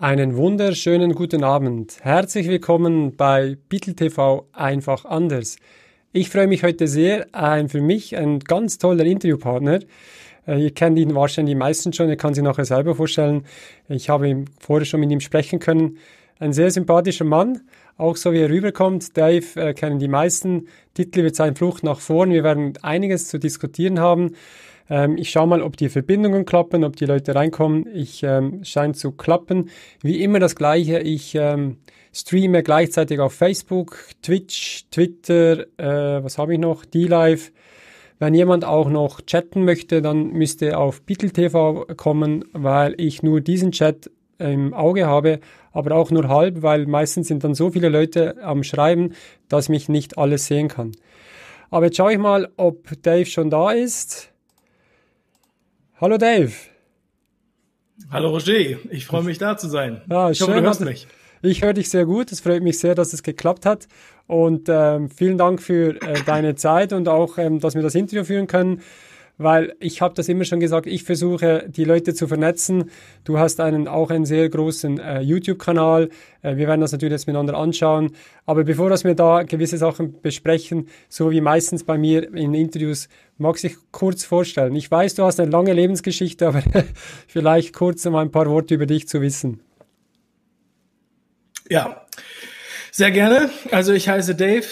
Einen wunderschönen guten Abend. Herzlich willkommen bei Beatle TV einfach anders. Ich freue mich heute sehr, ein für mich ein ganz toller Interviewpartner. Äh, ihr kennt ihn wahrscheinlich die meisten schon, ihr kann sich nachher selber vorstellen. Ich habe vorher schon mit ihm sprechen können. Ein sehr sympathischer Mann, auch so wie er rüberkommt. Dave äh, kennen die meisten. Titel wird sein Flucht nach vorn. Wir werden einiges zu diskutieren haben. Ähm, ich schaue mal, ob die Verbindungen klappen, ob die Leute reinkommen. Ich ähm, scheint zu klappen. Wie immer das Gleiche. Ich ähm, streame gleichzeitig auf Facebook, Twitch, Twitter, äh, was habe ich noch? D-Live. Wenn jemand auch noch chatten möchte, dann müsste auf Beatle TV kommen, weil ich nur diesen Chat im Auge habe, aber auch nur halb, weil meistens sind dann so viele Leute am Schreiben, dass ich mich nicht alles sehen kann. Aber jetzt schaue ich mal, ob Dave schon da ist. Hallo Dave. Hallo Roger, ich freue mich da zu sein. Ja, ich schön, hoffe, du hörst mich. Ich höre dich sehr gut. Es freut mich sehr, dass es geklappt hat. Und ähm, vielen Dank für äh, deine Zeit und auch, ähm, dass wir das Interview führen können weil ich habe das immer schon gesagt, ich versuche die Leute zu vernetzen. Du hast einen auch einen sehr großen äh, YouTube-Kanal. Äh, wir werden das natürlich jetzt miteinander anschauen. Aber bevor dass wir da gewisse Sachen besprechen, so wie meistens bei mir in Interviews, mag ich kurz vorstellen. Ich weiß, du hast eine lange Lebensgeschichte, aber vielleicht kurz um ein paar Worte über dich zu wissen. Ja, sehr gerne. Also ich heiße Dave,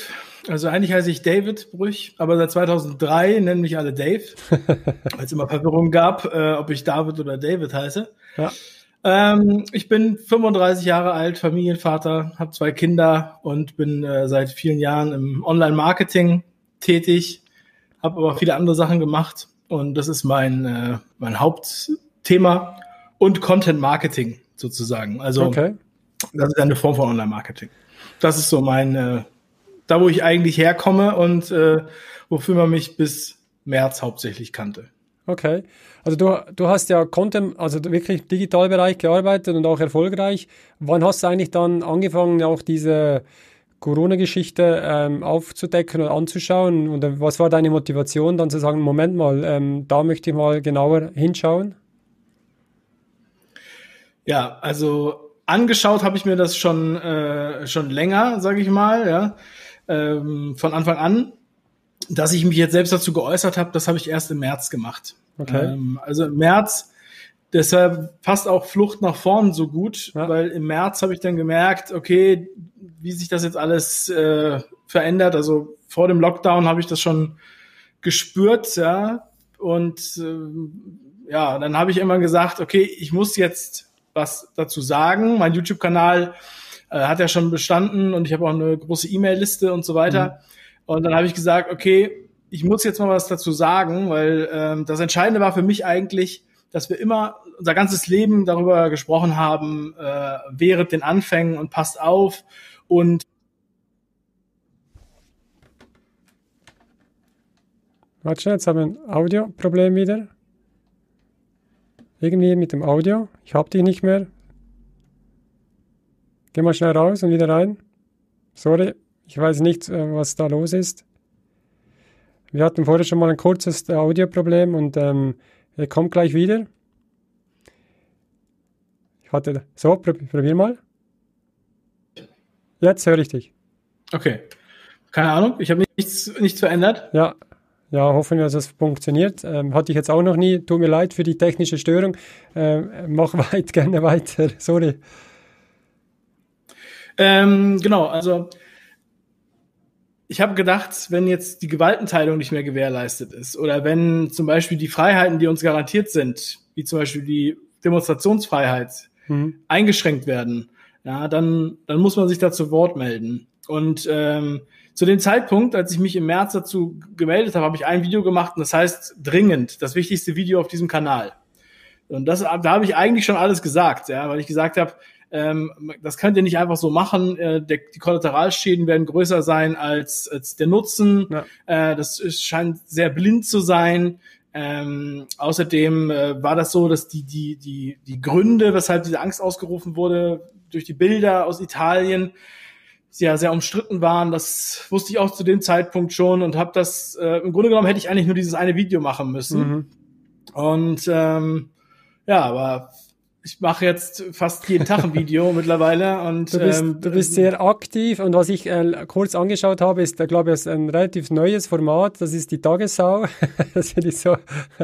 also eigentlich heiße ich David Brüch, aber seit 2003 nennen mich alle Dave, weil es immer Verwirrung gab, äh, ob ich David oder David heiße. Ja. Ähm, ich bin 35 Jahre alt, Familienvater, habe zwei Kinder und bin äh, seit vielen Jahren im Online-Marketing tätig, habe aber viele andere Sachen gemacht und das ist mein, äh, mein Hauptthema und Content-Marketing sozusagen. Also okay. das ist eine Form von Online-Marketing. Das ist so mein äh, da wo ich eigentlich herkomme und äh, wofür man mich bis März hauptsächlich kannte. Okay. Also du, du hast ja Content, also wirklich Digitalbereich gearbeitet und auch erfolgreich. Wann hast du eigentlich dann angefangen, auch diese Corona-Geschichte ähm, aufzudecken und anzuschauen? Und was war deine Motivation, dann zu sagen, Moment mal, ähm, da möchte ich mal genauer hinschauen? Ja, also angeschaut habe ich mir das schon, äh, schon länger, sage ich mal, ja ähm, von Anfang an. Dass ich mich jetzt selbst dazu geäußert habe, das habe ich erst im März gemacht. Okay. Ähm, also im März, deshalb passt auch Flucht nach vorn so gut, ja. weil im März habe ich dann gemerkt, okay, wie sich das jetzt alles äh, verändert. Also vor dem Lockdown habe ich das schon gespürt, ja. Und äh, ja, dann habe ich immer gesagt, okay, ich muss jetzt was dazu sagen. Mein YouTube-Kanal äh, hat ja schon bestanden und ich habe auch eine große E-Mail-Liste und so weiter. Mhm. Und dann habe ich gesagt, okay, ich muss jetzt mal was dazu sagen, weil ähm, das Entscheidende war für mich eigentlich, dass wir immer unser ganzes Leben darüber gesprochen haben, äh, während den Anfängen und passt auf und Warte schnell, jetzt haben wir ein Audioproblem wieder. Irgendwie mit dem Audio. Ich habe dich nicht mehr. Geh mal schnell raus und wieder rein. Sorry, ich weiß nicht, äh, was da los ist. Wir hatten vorher schon mal ein kurzes äh, Audioproblem und ähm, er kommt gleich wieder. Ich hatte. So, probier mal. Jetzt höre ich dich. Okay. Keine Ahnung, ich habe nichts, nichts verändert. Ja, ja, hoffen wir, dass es funktioniert. Ähm, hatte ich jetzt auch noch nie. Tut mir leid für die technische Störung. Ähm, mach weit, gerne weiter. Sorry. Ähm, genau, also ich habe gedacht, wenn jetzt die Gewaltenteilung nicht mehr gewährleistet ist oder wenn zum Beispiel die Freiheiten, die uns garantiert sind, wie zum Beispiel die Demonstrationsfreiheit, mhm. eingeschränkt werden, ja, dann, dann muss man sich da zu Wort melden. Und ähm, zu dem Zeitpunkt, als ich mich im März dazu gemeldet habe, habe ich ein Video gemacht und das heißt dringend, das wichtigste Video auf diesem Kanal. Und das, da habe ich eigentlich schon alles gesagt, ja, weil ich gesagt habe, ähm, das könnt ihr nicht einfach so machen. Äh, der, die Kollateralschäden werden größer sein als, als der Nutzen. Ja. Äh, das ist, scheint sehr blind zu sein. Ähm, außerdem äh, war das so, dass die, die, die, die Gründe, weshalb diese Angst ausgerufen wurde, durch die Bilder aus Italien, ja sehr umstritten waren. Das wusste ich auch zu dem Zeitpunkt schon und habe das, äh, im Grunde genommen hätte ich eigentlich nur dieses eine Video machen müssen. Mhm. Und ähm, ja, aber ich mache jetzt fast jeden Tag ein Video mittlerweile und du bist, ähm, du bist sehr aktiv und was ich äh, kurz angeschaut habe, ist, äh, glaube ich, ein relativ neues Format. Das ist die Tagessau. das finde ich so,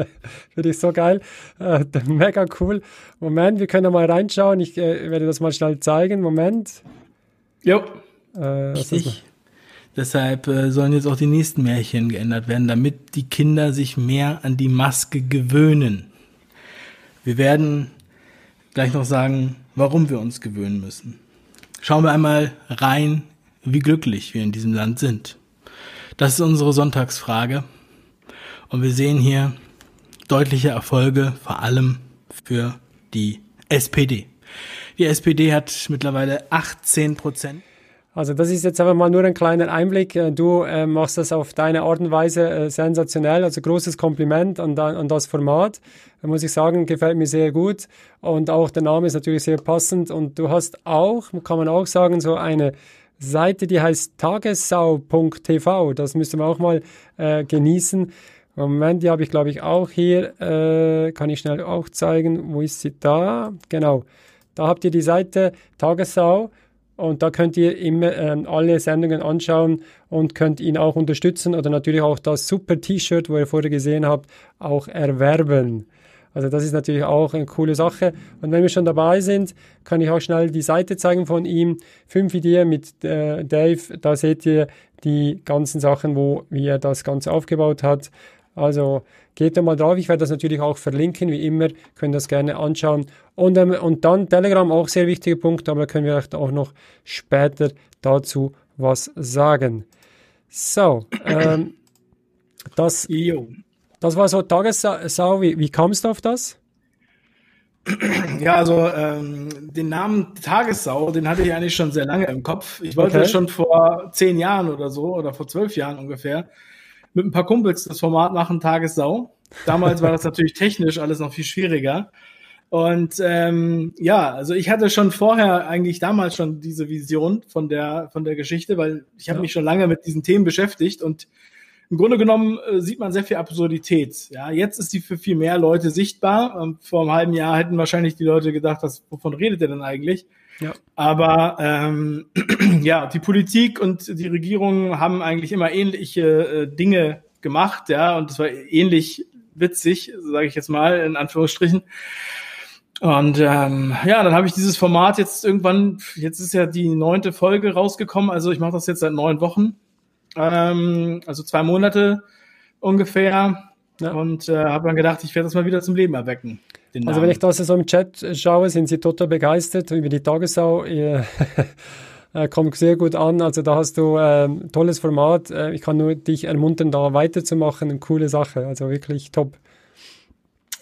finde ich so geil, äh, mega cool. Moment, wir können mal reinschauen. Ich äh, werde das mal schnell zeigen. Moment. Jo. Äh, Richtig. Deshalb äh, sollen jetzt auch die nächsten Märchen geändert werden, damit die Kinder sich mehr an die Maske gewöhnen. Wir werden gleich noch sagen, warum wir uns gewöhnen müssen. Schauen wir einmal rein, wie glücklich wir in diesem Land sind. Das ist unsere Sonntagsfrage. Und wir sehen hier deutliche Erfolge, vor allem für die SPD. Die SPD hat mittlerweile 18 Prozent. Also das ist jetzt einfach mal nur ein kleiner Einblick. Äh, du äh, machst das auf deine Art und Weise äh, sensationell. Also großes Kompliment an, an das Format. Muss ich sagen, gefällt mir sehr gut. Und auch der Name ist natürlich sehr passend. Und du hast auch, kann man auch sagen, so eine Seite, die heißt tagessau.tv. Das müsste man auch mal äh, genießen. Moment, die habe ich glaube ich auch hier. Äh, kann ich schnell auch zeigen. Wo ist sie da? Genau. Da habt ihr die Seite Tagessau und da könnt ihr immer ähm, alle Sendungen anschauen und könnt ihn auch unterstützen oder natürlich auch das super T-Shirt, wo ihr vorher gesehen habt, auch erwerben. Also das ist natürlich auch eine coole Sache. Und wenn wir schon dabei sind, kann ich auch schnell die Seite zeigen von ihm. Fünf Ideen mit äh, Dave. Da seht ihr die ganzen Sachen, wo, wie er das Ganze aufgebaut hat. Also geht da mal drauf. Ich werde das natürlich auch verlinken, wie immer. Könnt das gerne anschauen. Und, ähm, und dann Telegram auch sehr wichtiger Punkt, aber da können wir auch noch später dazu was sagen. So, ähm, das, das war so Tagessau. Wie, wie kamst du auf das? Ja, also ähm, den Namen Tagessau, den hatte ich eigentlich schon sehr lange im Kopf. Ich wollte okay. schon vor zehn Jahren oder so oder vor zwölf Jahren ungefähr mit ein paar Kumpels das Format machen, Tagessau. Damals war das natürlich technisch alles noch viel schwieriger. Und ähm, ja, also ich hatte schon vorher eigentlich damals schon diese Vision von der von der Geschichte, weil ich habe ja. mich schon lange mit diesen Themen beschäftigt und im Grunde genommen äh, sieht man sehr viel Absurdität. Ja, jetzt ist die für viel mehr Leute sichtbar. Ähm, vor einem halben Jahr hätten wahrscheinlich die Leute gedacht, was, wovon redet ihr denn eigentlich? Ja. Aber ähm, ja, die Politik und die Regierung haben eigentlich immer ähnliche äh, Dinge gemacht, ja, und es war ähnlich witzig, sage ich jetzt mal in Anführungsstrichen. Und ähm, ja, dann habe ich dieses Format jetzt irgendwann, jetzt ist ja die neunte Folge rausgekommen, also ich mache das jetzt seit neun Wochen, ähm, also zwei Monate ungefähr. Ja. Und äh, habe dann gedacht, ich werde das mal wieder zum Leben erwecken. Also wenn ich das so im Chat schaue, sind sie total begeistert über die Tagesschau. Ihr, kommt sehr gut an. Also da hast du ein äh, tolles Format. Äh, ich kann nur dich ermuntern, da weiterzumachen. Eine coole Sache. Also wirklich top.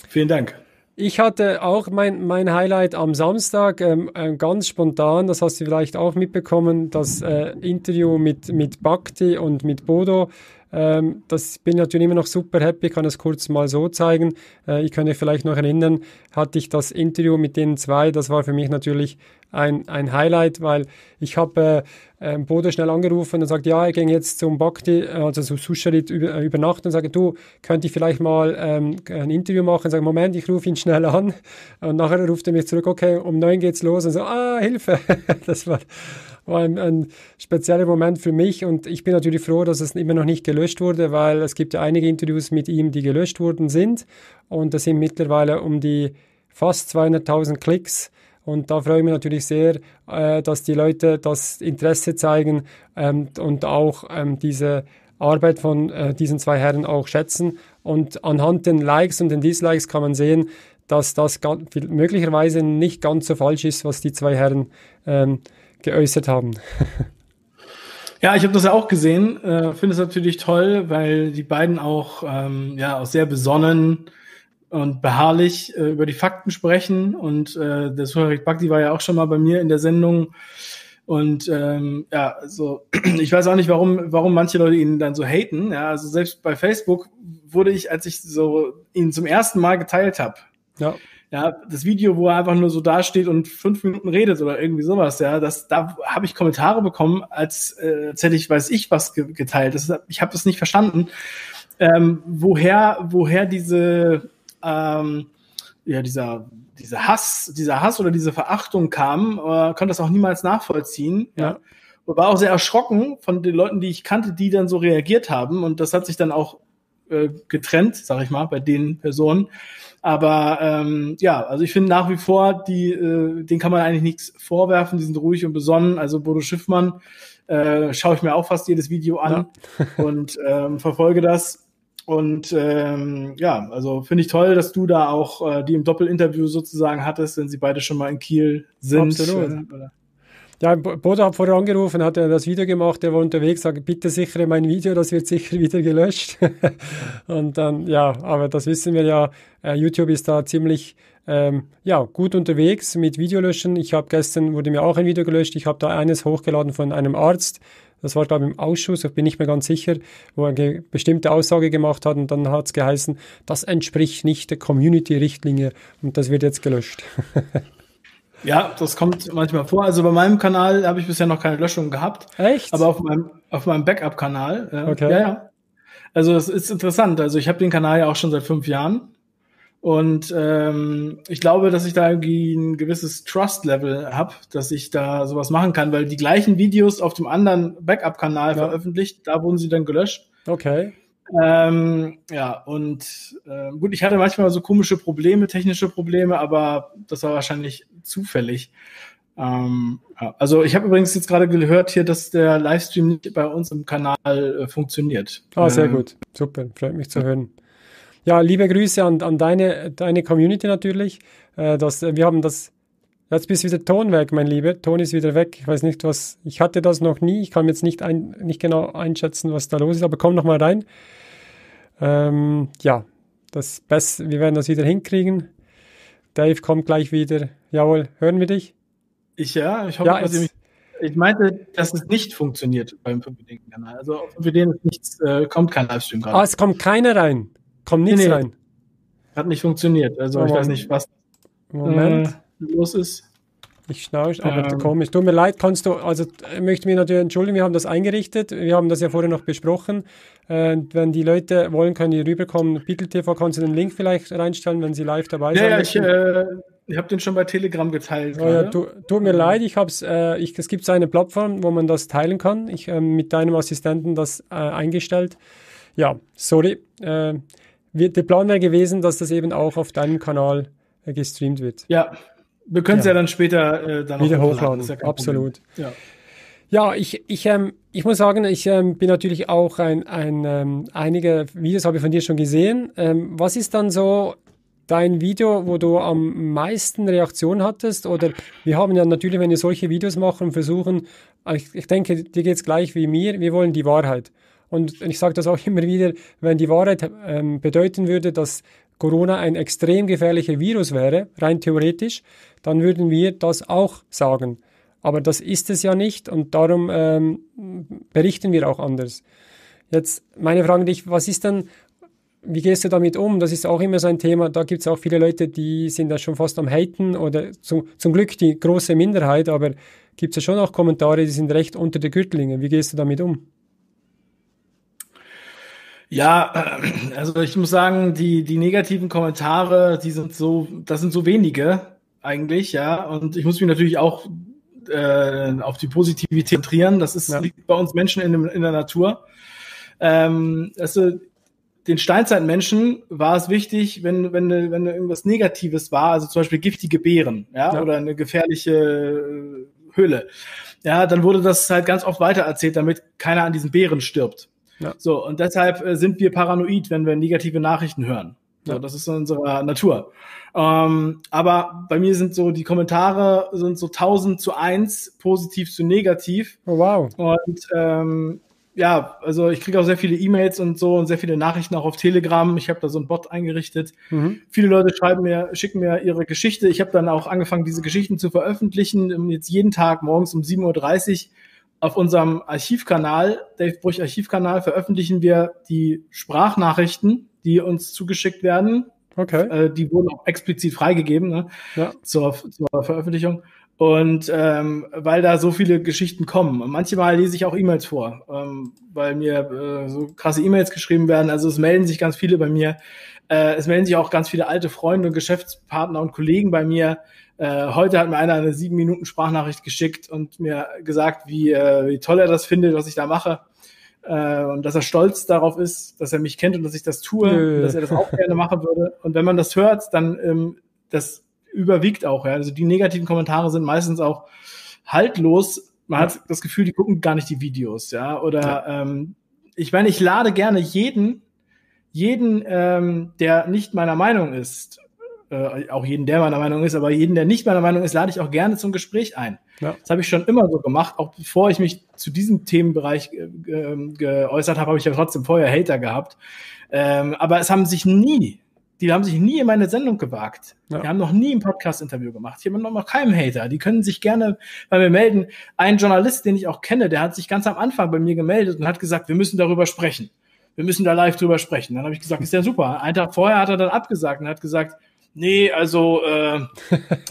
Vielen Dank. Ich hatte auch mein, mein Highlight am Samstag, ähm, äh, ganz spontan, das hast du vielleicht auch mitbekommen, das äh, Interview mit, mit Bhakti und mit Bodo. Ähm, das bin natürlich immer noch super happy, kann es kurz mal so zeigen. Äh, ich könnte vielleicht noch erinnern, hatte ich das Interview mit den zwei, das war für mich natürlich ein, ein Highlight, weil ich habe äh, ähm, Bodo schnell angerufen und sagt, ja, er ging jetzt zum Bhakti, äh, also zu Susharit über, äh, übernachten und sage, du, könnte ich vielleicht mal ähm, ein Interview machen? Sage, Moment, ich rufe ihn schnell an. Und nachher ruft er mich zurück, okay, um neun geht's los und so, ah, Hilfe. das war war ein, ein spezieller Moment für mich und ich bin natürlich froh, dass es immer noch nicht gelöscht wurde, weil es gibt ja einige Interviews mit ihm, die gelöscht worden sind und das sind mittlerweile um die fast 200.000 Klicks. Und da freue ich mich natürlich sehr, äh, dass die Leute das Interesse zeigen ähm, und auch ähm, diese Arbeit von äh, diesen zwei Herren auch schätzen. Und anhand den Likes und den Dislikes kann man sehen, dass das möglicherweise nicht ganz so falsch ist, was die zwei Herren ähm, geäußert haben. Ja, ich habe das ja auch gesehen. Äh, Finde es natürlich toll, weil die beiden auch ähm, ja auch sehr besonnen und beharrlich äh, über die Fakten sprechen. Und äh, der Suharik Bhakti war ja auch schon mal bei mir in der Sendung. Und ähm, ja, also ich weiß auch nicht, warum, warum manche Leute ihn dann so haten. Ja, also selbst bei Facebook wurde ich, als ich so ihn zum ersten Mal geteilt habe, ja ja, das Video, wo er einfach nur so dasteht und fünf Minuten redet oder irgendwie sowas, ja, das, da habe ich Kommentare bekommen, als, äh, als hätte ich, weiß ich, was ge geteilt. Das, ich habe das nicht verstanden, ähm, woher, woher diese, ähm, ja, dieser, dieser Hass, dieser Hass oder diese Verachtung kam, äh, konnte das auch niemals nachvollziehen. Ja. ja. Und war auch sehr erschrocken von den Leuten, die ich kannte, die dann so reagiert haben. Und das hat sich dann auch äh, getrennt, sag ich mal, bei den Personen. Aber ähm, ja, also ich finde nach wie vor, die, äh, den kann man eigentlich nichts vorwerfen, die sind ruhig und besonnen. Also Bodo Schiffmann äh, schaue ich mir auch fast jedes Video an ja. und ähm, verfolge das. Und ähm, ja, also finde ich toll, dass du da auch äh, die im Doppelinterview sozusagen hattest, wenn sie beide schon mal in Kiel sind. Absolut. Äh, ja, Bodo hat vorher angerufen, hat er das Video gemacht, er war unterwegs, sagt, bitte sichere mein Video, das wird sicher wieder gelöscht. und dann, ja, aber das wissen wir ja, äh, YouTube ist da ziemlich ähm, ja, gut unterwegs mit Videolöschen. Ich habe gestern, wurde mir auch ein Video gelöscht, ich habe da eines hochgeladen von einem Arzt, das war, glaube ich, im Ausschuss, ich bin nicht mehr ganz sicher, wo er eine bestimmte Aussage gemacht hat und dann hat es geheißen, das entspricht nicht der Community-Richtlinie und das wird jetzt gelöscht. Ja, das kommt manchmal vor. Also bei meinem Kanal habe ich bisher noch keine Löschung gehabt. Echt? Aber auf meinem, auf meinem Backup-Kanal. Äh, okay. Ja, ja. Also es ist interessant. Also ich habe den Kanal ja auch schon seit fünf Jahren. Und ähm, ich glaube, dass ich da irgendwie ein gewisses Trust-Level habe, dass ich da sowas machen kann, weil die gleichen Videos auf dem anderen Backup-Kanal ja. veröffentlicht, da wurden sie dann gelöscht. Okay. Ähm, ja, und äh, gut, ich hatte manchmal so komische Probleme, technische Probleme, aber das war wahrscheinlich zufällig. Ähm, ja. Also ich habe übrigens jetzt gerade gehört hier, dass der Livestream nicht bei uns im Kanal äh, funktioniert. Ah, sehr ähm, gut. Super, freut mich zu hören. Ja, liebe Grüße an, an deine, deine Community natürlich. Äh, das, wir haben das Jetzt bist wieder Ton weg, mein Lieber. Ton ist wieder weg. Ich weiß nicht, was. Ich hatte das noch nie. Ich kann jetzt nicht, ein, nicht genau einschätzen, was da los ist, aber komm noch mal rein. Ähm, ja, das Best, wir werden das wieder hinkriegen. Dave kommt gleich wieder. Jawohl, hören wir dich? Ich ja, ich hoffe, ja, dass ihr mich. Ich meinte, dass es nicht funktioniert beim 5 kanal Also auf 5 ist nichts, äh, kommt kein Livestream gerade. Ah, es kommt keiner rein. Kommt nichts nee, nee, rein. Hat nicht funktioniert. Also oh, ich weiß nicht, was Moment. Äh, los ist. Ich schnauze, aber ähm, komisch. Tut mir leid, kannst du, also ich möchte mich natürlich entschuldigen, wir haben das eingerichtet, wir haben das ja vorher noch besprochen. Äh, wenn die Leute wollen, können die rüberkommen. Beatle TV, kannst du den Link vielleicht reinstellen, wenn sie live dabei sind? Ja, ja, ich, äh, ich habe den schon bei Telegram geteilt. Oh, ja, tu, tut mir leid, ich hab's, äh, ich, es gibt so eine Plattform, wo man das teilen kann. Ich äh, mit deinem Assistenten das äh, eingestellt. Ja, sorry. Äh, der Plan wäre gewesen, dass das eben auch auf deinem Kanal äh, gestreamt wird. Ja, wir können es ja. ja. dann später äh, dann wieder hochladen. Ja Absolut. Ja. Ja, ich, ich, ähm, ich muss sagen, ich ähm, bin natürlich auch ein, ein ähm, einige Videos habe ich von dir schon gesehen. Ähm, was ist dann so dein Video, wo du am meisten Reaktionen hattest? Oder wir haben ja natürlich, wenn wir solche Videos machen, versuchen, ich, ich denke, dir geht's gleich wie mir, wir wollen die Wahrheit. Und ich sage das auch immer wieder, wenn die Wahrheit ähm, bedeuten würde, dass Corona ein extrem gefährlicher Virus wäre, rein theoretisch, dann würden wir das auch sagen. Aber das ist es ja nicht und darum ähm, berichten wir auch anders. Jetzt meine Frage an dich, was ist denn, wie gehst du damit um? Das ist auch immer so ein Thema, da gibt es auch viele Leute, die sind da schon fast am Haten oder zum, zum Glück die große Minderheit, aber gibt es ja schon auch Kommentare, die sind recht unter der Gürtellinie. Wie gehst du damit um? Ja, also ich muss sagen, die, die negativen Kommentare, die sind so, das sind so wenige eigentlich, ja. Und ich muss mich natürlich auch äh, auf die Positivität zentrieren. Das ist, ja. liegt bei uns Menschen in, in der Natur. Ähm, also den Steinzeitmenschen war es wichtig, wenn, wenn, wenn irgendwas Negatives war, also zum Beispiel giftige Beeren, ja, ja. oder eine gefährliche äh, Höhle, ja, dann wurde das halt ganz oft weitererzählt, damit keiner an diesen Beeren stirbt. Ja. So, und deshalb äh, sind wir paranoid, wenn wir negative Nachrichten hören. So, ja. Das ist unsere Natur. Ähm, aber bei mir sind so die Kommentare sind so 1000 zu 1, positiv zu negativ. Oh, wow. Und ähm, ja, also ich kriege auch sehr viele E-Mails und so und sehr viele Nachrichten auch auf Telegram. Ich habe da so ein Bot eingerichtet. Mhm. Viele Leute schreiben mir, schicken mir ihre Geschichte. Ich habe dann auch angefangen, diese Geschichten zu veröffentlichen. Jetzt jeden Tag morgens um 7.30 Uhr auf unserem Archivkanal, Dave Bruch Archivkanal, veröffentlichen wir die Sprachnachrichten, die uns zugeschickt werden. Okay. Äh, die wurden auch explizit freigegeben ne, ja. zur, zur Veröffentlichung. Und ähm, weil da so viele Geschichten kommen. Und manchmal lese ich auch E-Mails vor, ähm, weil mir äh, so krasse E-Mails geschrieben werden. Also es melden sich ganz viele bei mir. Äh, es melden sich auch ganz viele alte Freunde und Geschäftspartner und Kollegen bei mir. Äh, heute hat mir einer eine sieben Minuten Sprachnachricht geschickt und mir gesagt, wie, äh, wie toll er das findet, was ich da mache. Äh, und dass er stolz darauf ist, dass er mich kennt und dass ich das tue, Nö. dass er das auch gerne machen würde. Und wenn man das hört, dann ähm, das überwiegt auch. Ja? Also die negativen Kommentare sind meistens auch haltlos. Man ja. hat das Gefühl, die gucken gar nicht die Videos, ja. Oder ja. Ähm, ich meine, ich lade gerne jeden, jeden, ähm, der nicht meiner Meinung ist, äh, auch jeden, der meiner Meinung ist, aber jeden, der nicht meiner Meinung ist, lade ich auch gerne zum Gespräch ein. Ja. Das habe ich schon immer so gemacht, auch bevor ich mich zu diesem Themenbereich äh, geäußert habe, habe ich ja trotzdem vorher Hater gehabt. Ähm, aber es haben sich nie die haben sich nie in meine Sendung gewagt. Ja. Die haben noch nie ein Podcast-Interview gemacht. Hier haben noch keinen Hater. Die können sich gerne bei mir melden. Ein Journalist, den ich auch kenne, der hat sich ganz am Anfang bei mir gemeldet und hat gesagt, wir müssen darüber sprechen. Wir müssen da live drüber sprechen. Dann habe ich gesagt, ist ja super. Einen Tag vorher hat er dann abgesagt und hat gesagt, nee, also äh,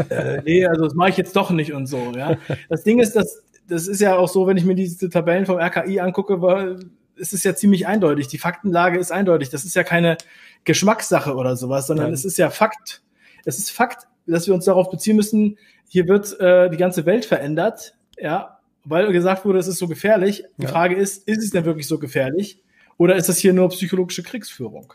äh, nee, also das mache ich jetzt doch nicht und so. Ja, das Ding ist, dass das ist ja auch so, wenn ich mir diese Tabellen vom RKI angucke, weil es ist ja ziemlich eindeutig. Die Faktenlage ist eindeutig. Das ist ja keine Geschmackssache oder sowas, sondern Nein. es ist ja Fakt. Es ist Fakt, dass wir uns darauf beziehen müssen, hier wird äh, die ganze Welt verändert, ja, weil gesagt wurde, es ist so gefährlich. Die ja. Frage ist, ist es denn wirklich so gefährlich? Oder ist das hier nur psychologische Kriegsführung?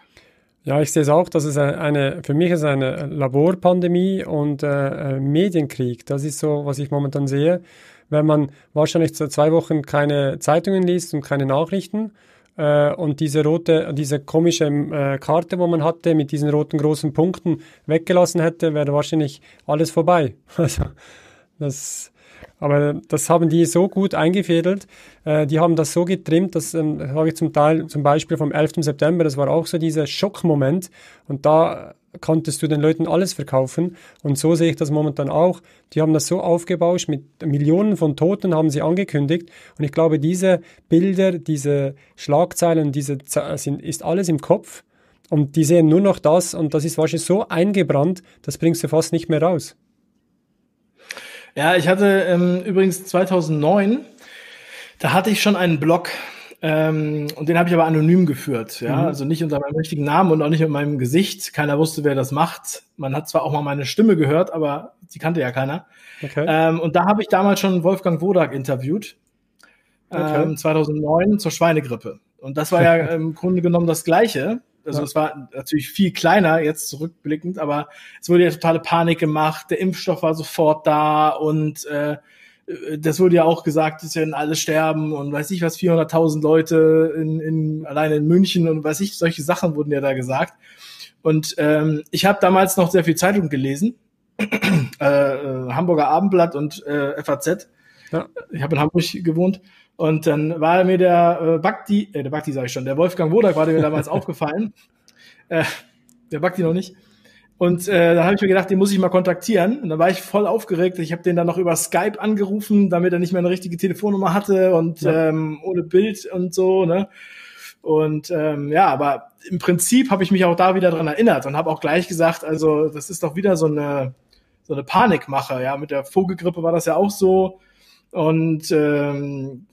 Ja, ich sehe es auch, dass es eine, für mich ist eine Laborpandemie und äh, äh, Medienkrieg. Das ist so, was ich momentan sehe. Wenn man wahrscheinlich zwei Wochen keine Zeitungen liest und keine Nachrichten äh, und diese rote, diese komische äh, Karte, wo man hatte, mit diesen roten großen Punkten weggelassen hätte, wäre wahrscheinlich alles vorbei. Also, das, aber das haben die so gut eingefädelt, äh, die haben das so getrimmt, das ähm, habe ich zum Teil, zum Beispiel vom 11. September, das war auch so dieser Schockmoment und da konntest du den Leuten alles verkaufen. Und so sehe ich das momentan auch. Die haben das so aufgebauscht mit Millionen von Toten, haben sie angekündigt. Und ich glaube, diese Bilder, diese Schlagzeilen, diese sind, ist alles im Kopf. Und die sehen nur noch das. Und das ist wahrscheinlich so eingebrannt, das bringst du fast nicht mehr raus. Ja, ich hatte ähm, übrigens 2009, da hatte ich schon einen Blog ähm, und den habe ich aber anonym geführt, ja, mhm. also nicht unter meinem richtigen Namen und auch nicht mit meinem Gesicht. Keiner wusste, wer das macht. Man hat zwar auch mal meine Stimme gehört, aber die kannte ja keiner. Okay. Ähm, und da habe ich damals schon Wolfgang Wodak interviewt, okay. ähm, 2009 zur Schweinegrippe. Und das war ja im Grunde genommen das Gleiche. Also ja. es war natürlich viel kleiner jetzt zurückblickend, aber es wurde ja totale Panik gemacht. Der Impfstoff war sofort da und äh, das wurde ja auch gesagt, es werden alle sterben und weiß ich was, 400.000 Leute in, in, alleine in München und weiß ich, solche Sachen wurden ja da gesagt. Und ähm, ich habe damals noch sehr viel Zeitung gelesen, äh, äh, Hamburger Abendblatt und äh, FAZ. Ja. Ich habe in Hamburg gewohnt. Und dann war mir der äh, Bakti, äh, der Bakti sage ich schon, der Wolfgang Wodak war mir damals aufgefallen. Äh, der Bakti noch nicht. Und äh, da habe ich mir gedacht, den muss ich mal kontaktieren. Und dann war ich voll aufgeregt. Ich habe den dann noch über Skype angerufen, damit er nicht mehr eine richtige Telefonnummer hatte und ja. ähm, ohne Bild und so. Ne? Und ähm, ja, aber im Prinzip habe ich mich auch da wieder dran erinnert und habe auch gleich gesagt, also das ist doch wieder so eine so eine Panikmache. Ja, mit der Vogelgrippe war das ja auch so. Und ähm,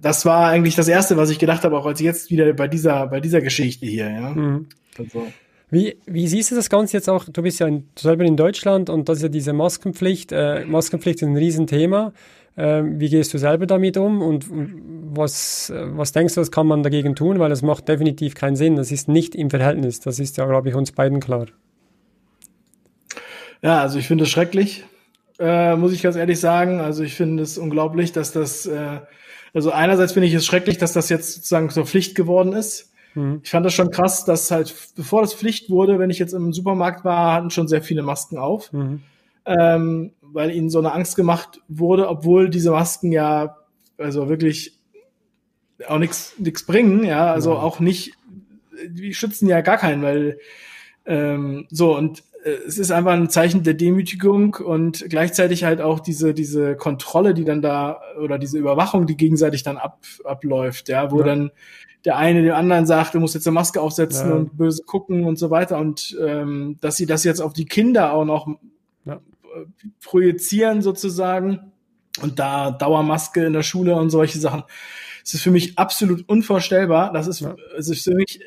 das war eigentlich das Erste, was ich gedacht habe, auch als jetzt wieder bei dieser bei dieser Geschichte hier. Ja. Mhm. Also. Wie, wie siehst du das Ganze jetzt auch? Du bist ja in, selber in Deutschland und das ist ja diese Maskenpflicht. Äh, Maskenpflicht ist ein Riesenthema. Äh, wie gehst du selber damit um und was, was denkst du, was kann man dagegen tun? Weil das macht definitiv keinen Sinn. Das ist nicht im Verhältnis. Das ist ja, glaube ich, uns beiden klar. Ja, also ich finde es schrecklich, äh, muss ich ganz ehrlich sagen. Also ich finde es unglaublich, dass das, äh, also einerseits finde ich es schrecklich, dass das jetzt sozusagen zur Pflicht geworden ist. Mhm. Ich fand das schon krass, dass halt, bevor das Pflicht wurde, wenn ich jetzt im Supermarkt war, hatten schon sehr viele Masken auf. Mhm. Ähm, weil ihnen so eine Angst gemacht wurde, obwohl diese Masken ja also wirklich auch nichts bringen, ja, also ja. auch nicht, die schützen ja gar keinen, weil ähm, so und äh, es ist einfach ein Zeichen der Demütigung und gleichzeitig halt auch diese diese Kontrolle, die dann da oder diese Überwachung, die gegenseitig dann ab, abläuft, ja, wo ja. dann der eine dem anderen sagt, du musst jetzt eine Maske aufsetzen ja. und böse gucken und so weiter. Und ähm, dass sie das jetzt auf die Kinder auch noch ja. projizieren sozusagen und da Dauermaske in der Schule und solche Sachen. Es ist für mich absolut unvorstellbar. Das ist, es ist für mich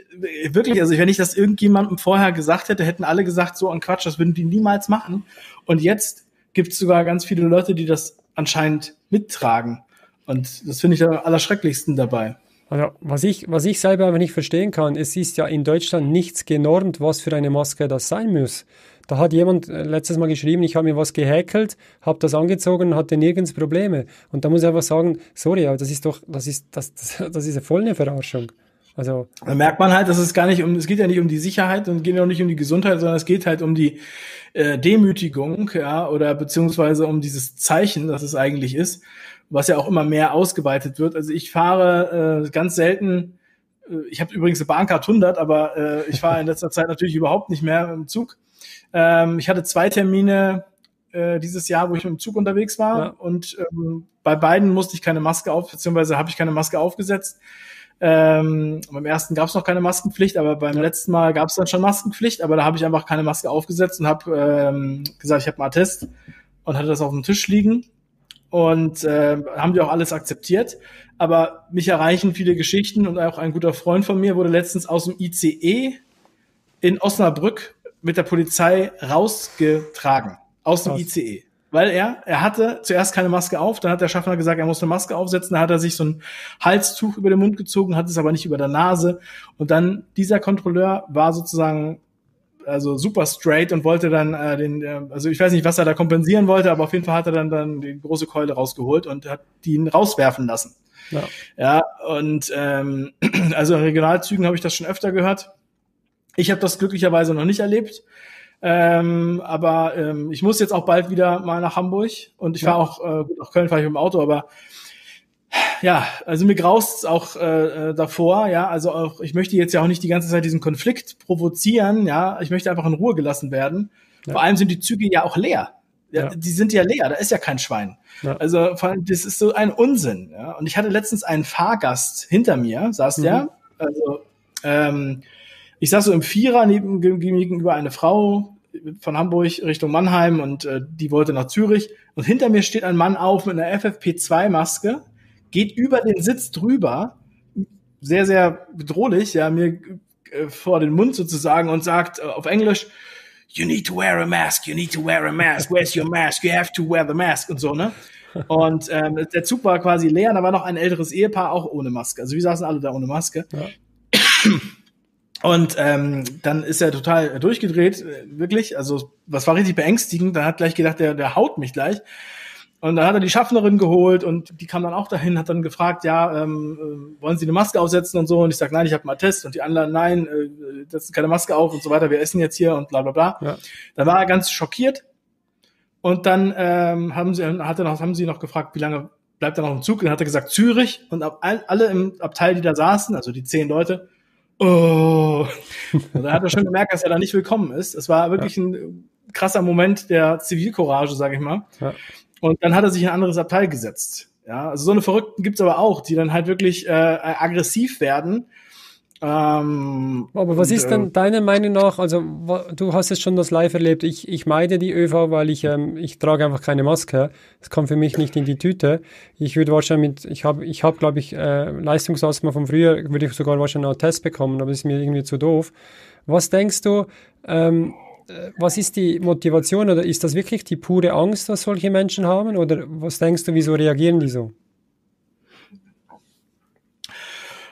wirklich, also wenn ich das irgendjemandem vorher gesagt hätte, hätten alle gesagt, so ein Quatsch, das würden die niemals machen. Und jetzt gibt es sogar ganz viele Leute, die das anscheinend mittragen. Und das finde ich am allerschrecklichsten dabei. Also, was ich, was ich selber aber nicht verstehen kann, es ist ja in Deutschland nichts genormt, was für eine Maske das sein muss. Da hat jemand äh, letztes Mal geschrieben, ich habe mir was gehäkelt, habe das angezogen und hatte nirgends Probleme. Und da muss ich einfach sagen, sorry, aber das ist doch, das ist, das, das, das ist ja voll eine Verarschung. Also. Da merkt man halt, dass es gar nicht um, es geht ja nicht um die Sicherheit und geht ja auch nicht um die Gesundheit, sondern es geht halt um die äh, Demütigung, ja, oder beziehungsweise um dieses Zeichen, das es eigentlich ist, was ja auch immer mehr ausgeweitet wird. Also ich fahre äh, ganz selten, äh, ich habe übrigens eine Bahncard 100, aber äh, ich fahre in letzter Zeit natürlich überhaupt nicht mehr im Zug. Ähm, ich hatte zwei Termine äh, dieses Jahr, wo ich mit dem Zug unterwegs war ja. und ähm, bei beiden musste ich keine Maske auf, beziehungsweise habe ich keine Maske aufgesetzt. Ähm, beim ersten gab es noch keine Maskenpflicht, aber beim ja. letzten Mal gab es dann schon Maskenpflicht, aber da habe ich einfach keine Maske aufgesetzt und habe ähm, gesagt, ich habe mal Attest und hatte das auf dem Tisch liegen und äh, haben die auch alles akzeptiert. Aber mich erreichen viele Geschichten und auch ein guter Freund von mir wurde letztens aus dem ICE in Osnabrück mit der Polizei rausgetragen aus dem? ICE. Weil er, er hatte zuerst keine Maske auf, dann hat der Schaffner gesagt, er muss eine Maske aufsetzen, dann hat er sich so ein Halstuch über den Mund gezogen, hat es aber nicht über der Nase. Und dann dieser Kontrolleur war sozusagen also super straight und wollte dann äh, den, äh, also ich weiß nicht, was er da kompensieren wollte, aber auf jeden Fall hat er dann, dann die große Keule rausgeholt und hat ihn rauswerfen lassen. Ja, ja und ähm, also in Regionalzügen habe ich das schon öfter gehört. Ich habe das glücklicherweise noch nicht erlebt. Ähm, aber ähm, ich muss jetzt auch bald wieder mal nach Hamburg und ich ja. fahre auch, äh, gut, nach Köln fahre ich mit dem Auto, aber ja, also mir graust auch äh, äh, davor, ja, also auch, ich möchte jetzt ja auch nicht die ganze Zeit diesen Konflikt provozieren, ja, ich möchte einfach in Ruhe gelassen werden. Ja. Vor allem sind die Züge ja auch leer. Ja, ja. Die sind ja leer, da ist ja kein Schwein. Also vor allem, das ist so ein Unsinn. Ja? Und ich hatte letztens einen Fahrgast hinter mir, saß mhm. der, also ähm, ich saß so im Vierer neben, gegenüber eine Frau von Hamburg Richtung Mannheim und äh, die wollte nach Zürich. Und hinter mir steht ein Mann auf mit einer FFP2-Maske, geht über den Sitz drüber, sehr, sehr bedrohlich, ja, mir äh, vor den Mund sozusagen und sagt äh, auf Englisch, you need to wear a mask, you need to wear a mask, where's your mask, you have to wear the mask und so, ne? Und ähm, der Zug war quasi leer, da war noch ein älteres Ehepaar auch ohne Maske. Also wir saßen alle da ohne Maske. Ja. Und ähm, dann ist er total durchgedreht, wirklich. Also, was war richtig beängstigend. Da hat gleich gedacht, der, der haut mich gleich. Und dann hat er die Schaffnerin geholt und die kam dann auch dahin, hat dann gefragt, ja, ähm, äh, wollen Sie eine Maske aufsetzen und so? Und ich sag, nein, ich habe mal Test. Und die anderen, nein, äh, ist keine Maske auf und so weiter. Wir essen jetzt hier und bla bla bla. Ja. Dann war er ganz schockiert. Und dann ähm, haben sie, hat er noch, haben sie noch gefragt, wie lange bleibt er noch im Zug? Und dann hat er gesagt, Zürich. Und ab, alle im Abteil, die da saßen, also die zehn Leute, oh. Und da hat er schon gemerkt, dass er da nicht willkommen ist. Es war wirklich ja. ein krasser Moment der Zivilcourage, sage ich mal. Ja. Und dann hat er sich in ein anderes Abteil gesetzt. Ja, also so eine Verrückten gibt's aber auch, die dann halt wirklich äh, aggressiv werden. Ähm, aber was und, ist denn äh, deiner Meinung nach, also du hast jetzt schon das live erlebt, ich, ich meide die ÖV, weil ich, ähm, ich trage einfach keine Maske. Das kommt für mich nicht in die Tüte. Ich würde wahrscheinlich mit, ich habe, ich hab, glaube ich, äh, Leistungsasthma von früher, würde ich sogar wahrscheinlich einen Test bekommen, aber das ist mir irgendwie zu doof. Was denkst du, ähm, was ist die Motivation oder ist das wirklich die pure Angst, was solche Menschen haben? Oder was denkst du, wieso reagieren die so?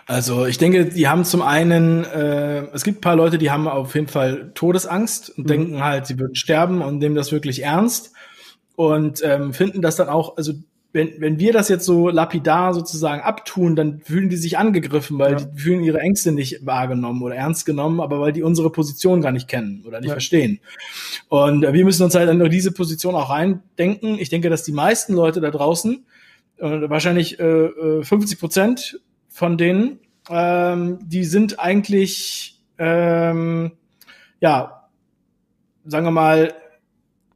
Also ich denke, die haben zum einen, äh, es gibt ein paar Leute, die haben auf jeden Fall Todesangst und mhm. denken halt, sie würden sterben und nehmen das wirklich ernst und ähm, finden das dann auch, also wenn, wenn wir das jetzt so lapidar sozusagen abtun, dann fühlen die sich angegriffen, weil ja. die fühlen ihre Ängste nicht wahrgenommen oder ernst genommen, aber weil die unsere Position gar nicht kennen oder nicht ja. verstehen. Und äh, wir müssen uns halt in diese Position auch reindenken. Ich denke, dass die meisten Leute da draußen, äh, wahrscheinlich äh, 50 äh, Prozent von denen, ähm, die sind eigentlich, ähm, ja, sagen wir mal,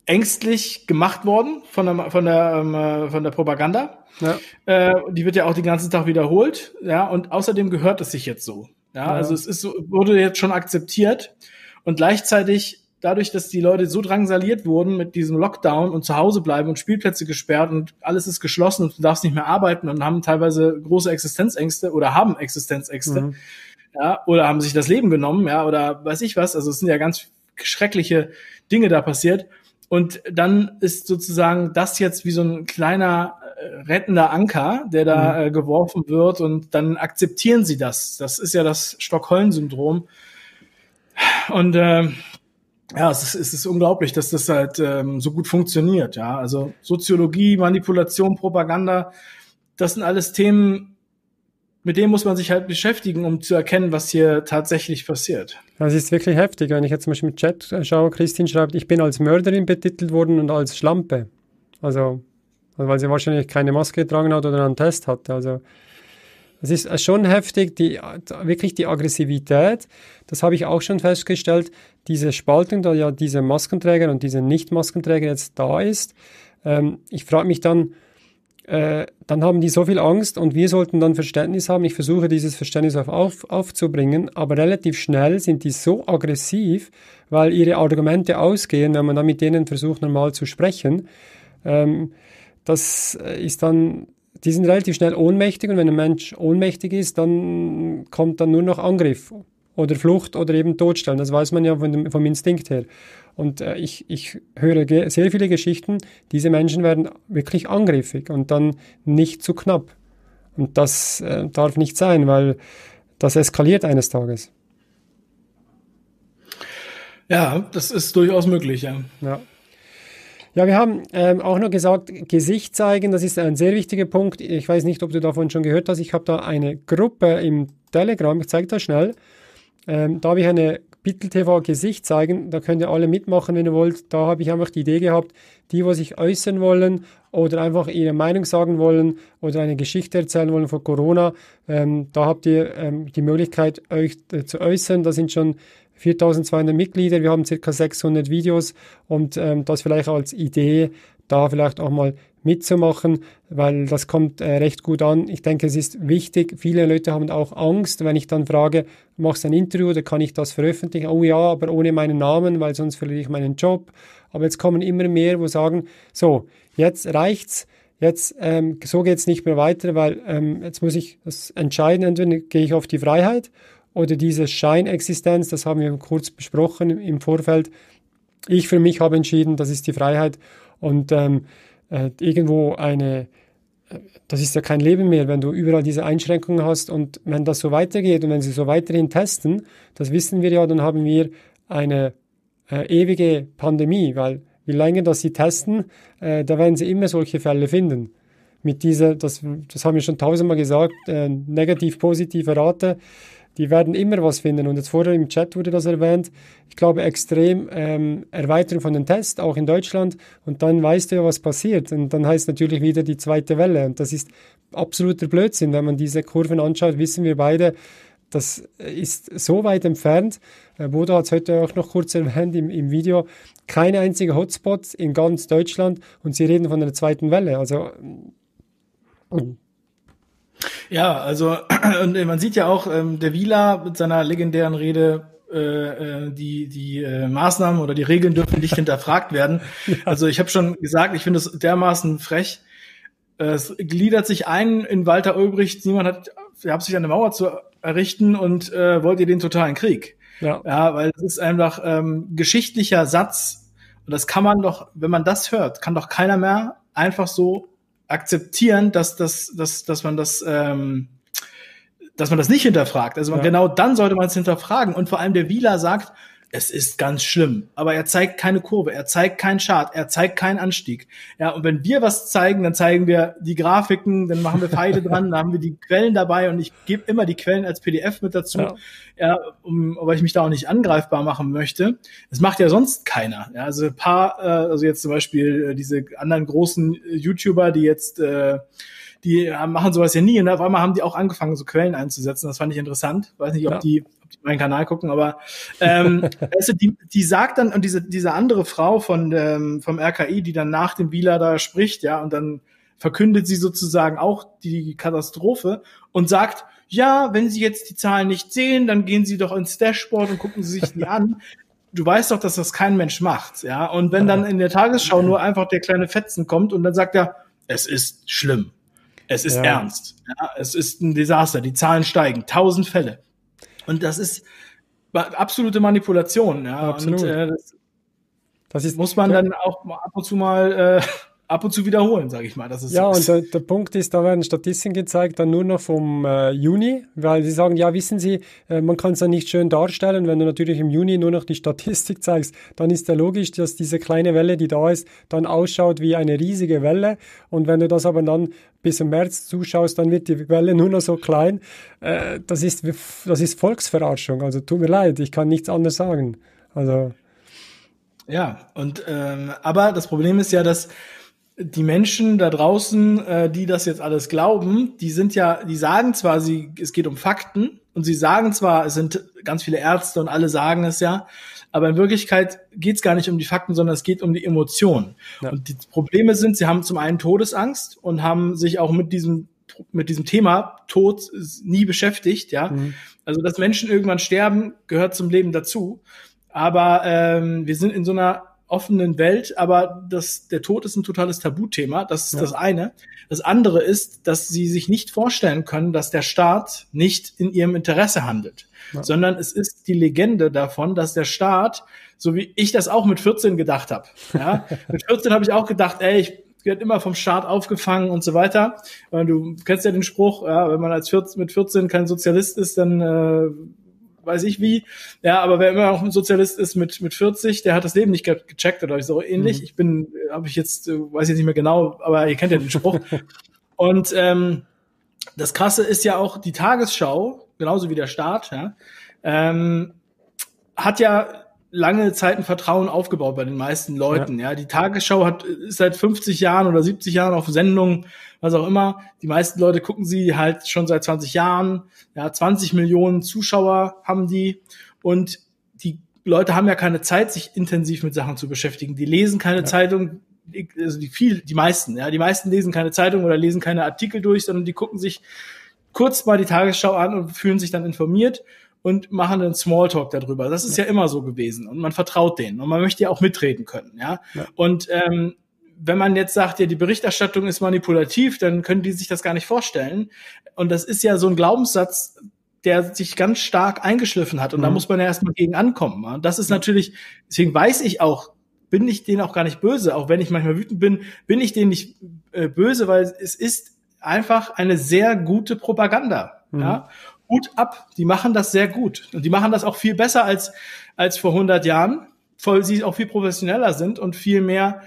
ängstlich gemacht worden von der, von der, ähm, äh, von der Propaganda. Ja. Äh, die wird ja auch den ganzen Tag wiederholt. Ja, und außerdem gehört es sich jetzt so. Ja, ja. also es ist so, wurde jetzt schon akzeptiert. Und gleichzeitig dadurch, dass die Leute so drangsaliert wurden mit diesem Lockdown und zu Hause bleiben und Spielplätze gesperrt und alles ist geschlossen und du darfst nicht mehr arbeiten und haben teilweise große Existenzängste oder haben Existenzängste, mhm. ja, oder haben sich das Leben genommen, ja, oder weiß ich was. Also es sind ja ganz schreckliche Dinge da passiert. Und dann ist sozusagen das jetzt wie so ein kleiner äh, rettender Anker, der da mhm. äh, geworfen wird und dann akzeptieren sie das. Das ist ja das Stockholm-Syndrom. Und äh, ja, es ist, es ist unglaublich, dass das halt ähm, so gut funktioniert. Ja, also Soziologie, Manipulation, Propaganda, das sind alles Themen, mit denen muss man sich halt beschäftigen, um zu erkennen, was hier tatsächlich passiert. Das ist wirklich heftig. Wenn ich jetzt zum Beispiel mit Chat schaue, Christine schreibt, ich bin als Mörderin betitelt worden und als Schlampe. Also, weil sie wahrscheinlich keine Maske getragen hat oder einen Test hatte. Also, es ist schon heftig, die, wirklich die Aggressivität. Das habe ich auch schon festgestellt. Diese Spaltung, da ja diese Maskenträger und diese Nicht-Maskenträger jetzt da ist. Ähm, ich frage mich dann, äh, dann haben die so viel Angst und wir sollten dann Verständnis haben. Ich versuche dieses Verständnis auf, auf, aufzubringen, aber relativ schnell sind die so aggressiv, weil ihre Argumente ausgehen, wenn man dann mit denen versucht, normal zu sprechen. Ähm, das ist dann die sind relativ schnell ohnmächtig und wenn ein Mensch ohnmächtig ist, dann kommt dann nur noch Angriff oder Flucht oder eben Todstellen. Das weiß man ja dem, vom Instinkt her. Und äh, ich, ich höre sehr viele Geschichten, diese Menschen werden wirklich angriffig und dann nicht zu knapp. Und das äh, darf nicht sein, weil das eskaliert eines Tages. Ja, das ist durchaus möglich, ja. ja. Ja, wir haben ähm, auch noch gesagt, Gesicht zeigen, das ist ein sehr wichtiger Punkt. Ich weiß nicht, ob du davon schon gehört hast. Ich habe da eine Gruppe im Telegram, ich zeige das schnell. Ähm, da habe ich eine Bittel TV Gesicht zeigen, da könnt ihr alle mitmachen, wenn ihr wollt. Da habe ich einfach die Idee gehabt, die, die sich äußern wollen oder einfach ihre Meinung sagen wollen oder eine Geschichte erzählen wollen von Corona, ähm, da habt ihr ähm, die Möglichkeit, euch äh, zu äußern. Da sind schon 4200 Mitglieder, wir haben circa 600 Videos und ähm, das vielleicht als Idee, da vielleicht auch mal mitzumachen, weil das kommt äh, recht gut an. Ich denke, es ist wichtig. Viele Leute haben auch Angst, wenn ich dann frage, machst du ein Interview oder kann ich das veröffentlichen? Oh ja, aber ohne meinen Namen, weil sonst verliere ich meinen Job. Aber jetzt kommen immer mehr, wo sagen, so, jetzt reicht's. Jetzt, ähm, so geht's nicht mehr weiter, weil ähm, jetzt muss ich das entscheiden. Entweder gehe ich auf die Freiheit oder diese Scheinexistenz, das haben wir kurz besprochen im Vorfeld. Ich für mich habe entschieden, das ist die Freiheit und ähm, äh, irgendwo eine, äh, das ist ja kein Leben mehr, wenn du überall diese Einschränkungen hast und wenn das so weitergeht und wenn sie so weiterhin testen, das wissen wir ja, dann haben wir eine äh, ewige Pandemie, weil je länger das sie testen, äh, da werden sie immer solche Fälle finden. Mit dieser, das, das haben wir schon tausendmal gesagt, äh, negativ-positive Rate die werden immer was finden. Und jetzt vorher im Chat wurde das erwähnt. Ich glaube, extrem ähm, Erweiterung von den Tests, auch in Deutschland. Und dann weißt du ja, was passiert. Und dann heißt natürlich wieder die zweite Welle. Und das ist absoluter Blödsinn. Wenn man diese Kurven anschaut, wissen wir beide, das ist so weit entfernt. Äh, Bodo hat es heute auch noch kurz erwähnt im, im Video. Keine einzige Hotspot in ganz Deutschland. Und sie reden von einer zweiten Welle. Also, ja, also und man sieht ja auch, ähm, der Wieler mit seiner legendären Rede, äh, äh, die, die äh, Maßnahmen oder die Regeln dürfen nicht hinterfragt werden. Ja. Also ich habe schon gesagt, ich finde es dermaßen frech. Es gliedert sich ein in Walter Ulbricht, niemand hat, er hat sich eine Mauer zu errichten und äh, wollt ihr den totalen Krieg. Ja. ja, weil das ist einfach ähm, geschichtlicher Satz. Und das kann man doch, wenn man das hört, kann doch keiner mehr einfach so akzeptieren, dass, dass, dass, dass man das, ähm, dass man das nicht hinterfragt. Also ja. genau dann sollte man es hinterfragen. Und vor allem der Wieler sagt, es ist ganz schlimm. Aber er zeigt keine Kurve, er zeigt keinen Chart, er zeigt keinen Anstieg. Ja, und wenn wir was zeigen, dann zeigen wir die Grafiken, dann machen wir Pfeile dran, dann haben wir die Quellen dabei und ich gebe immer die Quellen als PDF mit dazu, ja, ja um, weil ich mich da auch nicht angreifbar machen möchte. Das macht ja sonst keiner. Ja, also ein paar, äh, also jetzt zum Beispiel äh, diese anderen großen YouTuber, die jetzt äh, die machen sowas ja nie und auf einmal haben die auch angefangen, so Quellen einzusetzen. Das fand ich interessant. Weiß nicht, ob ja. die meinen Kanal gucken, aber ähm, also die, die sagt dann, und diese, diese andere Frau von ähm, vom RKI, die dann nach dem Wieler da spricht, ja, und dann verkündet sie sozusagen auch die Katastrophe und sagt, ja, wenn Sie jetzt die Zahlen nicht sehen, dann gehen Sie doch ins Dashboard und gucken Sie sich die an. du weißt doch, dass das kein Mensch macht, ja. Und wenn dann in der Tagesschau nur einfach der kleine Fetzen kommt und dann sagt er, es ist schlimm, es ist ja. ernst, ja, es ist ein Desaster, die Zahlen steigen, tausend Fälle. Und das ist absolute Manipulation, ja. Absolut. Und äh, das, das ist, muss man dann auch ab und zu mal äh, ab und zu wiederholen, sage ich mal. Das ist ja, und der, der, Punkt ist, da werden Statistiken gezeigt, dann nur noch vom äh, Juni, weil sie sagen, ja, wissen Sie, äh, man kann es dann nicht schön darstellen. Wenn du natürlich im Juni nur noch die Statistik zeigst, dann ist ja logisch, dass diese kleine Welle, die da ist, dann ausschaut wie eine riesige Welle. Und wenn du das aber dann bis im März zuschaust, dann wird die Welle nur noch so klein. Äh, das, ist, das ist Volksverarschung. Also tut mir leid, ich kann nichts anderes sagen. Also. Ja, und ähm, aber das Problem ist ja, dass die Menschen da draußen, äh, die das jetzt alles glauben, die sind ja, die sagen zwar, sie, es geht um Fakten und sie sagen zwar, es sind ganz viele Ärzte und alle sagen es ja, aber in Wirklichkeit geht es gar nicht um die Fakten, sondern es geht um die Emotionen. Ja. Und die Probleme sind, sie haben zum einen Todesangst und haben sich auch mit diesem mit diesem Thema Tod nie beschäftigt, ja. Mhm. Also dass Menschen irgendwann sterben, gehört zum Leben dazu. Aber ähm, wir sind in so einer offenen Welt, aber das, der Tod ist ein totales Tabuthema. Das ist ja. das eine. Das andere ist, dass sie sich nicht vorstellen können, dass der Staat nicht in ihrem Interesse handelt, ja. sondern es ist die Legende davon, dass der Staat, so wie ich das auch mit 14 gedacht habe, ja, mit 14 habe ich auch gedacht, ey, ich wird immer vom Staat aufgefangen und so weiter. Du kennst ja den Spruch, ja, wenn man als 14, mit 14 kein Sozialist ist, dann äh, weiß ich wie. Ja, aber wer immer noch ein Sozialist ist mit, mit 40, der hat das Leben nicht gecheckt oder so ähnlich. Mhm. Ich bin, habe ich jetzt, äh, weiß jetzt nicht mehr genau, aber ihr kennt ja den Spruch. und ähm, das Krasse ist ja auch die Tagesschau, genauso wie der Staat, ja, ähm, hat ja lange Zeit ein Vertrauen aufgebaut bei den meisten Leuten. Ja, ja. die Tagesschau hat ist seit 50 Jahren oder 70 Jahren auf Sendung, was auch immer. Die meisten Leute gucken sie halt schon seit 20 Jahren. Ja, 20 Millionen Zuschauer haben die und die Leute haben ja keine Zeit, sich intensiv mit Sachen zu beschäftigen. Die lesen keine ja. Zeitung, also die viel, die meisten, ja, die meisten lesen keine Zeitung oder lesen keine Artikel durch, sondern die gucken sich kurz mal die Tagesschau an und fühlen sich dann informiert und machen einen Smalltalk darüber. Das ist ja. ja immer so gewesen und man vertraut denen und man möchte ja auch mitreden können, ja. ja. Und ähm, wenn man jetzt sagt, ja, die Berichterstattung ist manipulativ, dann können die sich das gar nicht vorstellen. Und das ist ja so ein Glaubenssatz, der sich ganz stark eingeschliffen hat. Und mhm. da muss man ja erstmal gegen ankommen. Und das ist natürlich, deswegen weiß ich auch, bin ich denen auch gar nicht böse, auch wenn ich manchmal wütend bin, bin ich denen nicht äh, böse, weil es ist einfach eine sehr gute Propaganda. Mhm. Ja? Hut ab, die machen das sehr gut. Und die machen das auch viel besser als, als vor 100 Jahren, weil sie auch viel professioneller sind und viel mehr,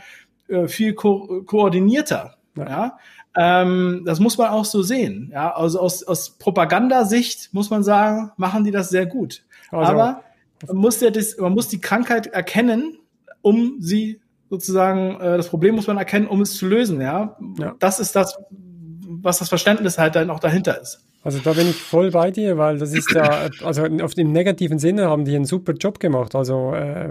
äh, viel ko koordinierter. Ja. ja? Ähm, das muss man auch so sehen. Ja, also aus, aus Propagandasicht muss man sagen, machen die das sehr gut. Also, Aber man muss, ja das, man muss die Krankheit erkennen, um sie sozusagen, äh, das Problem muss man erkennen, um es zu lösen. Ja, ja. das ist das, was das Verständnis halt dann auch dahinter ist. Also da bin ich voll bei dir, weil das ist ja, also auf dem negativen Sinne haben die einen super Job gemacht. Also äh,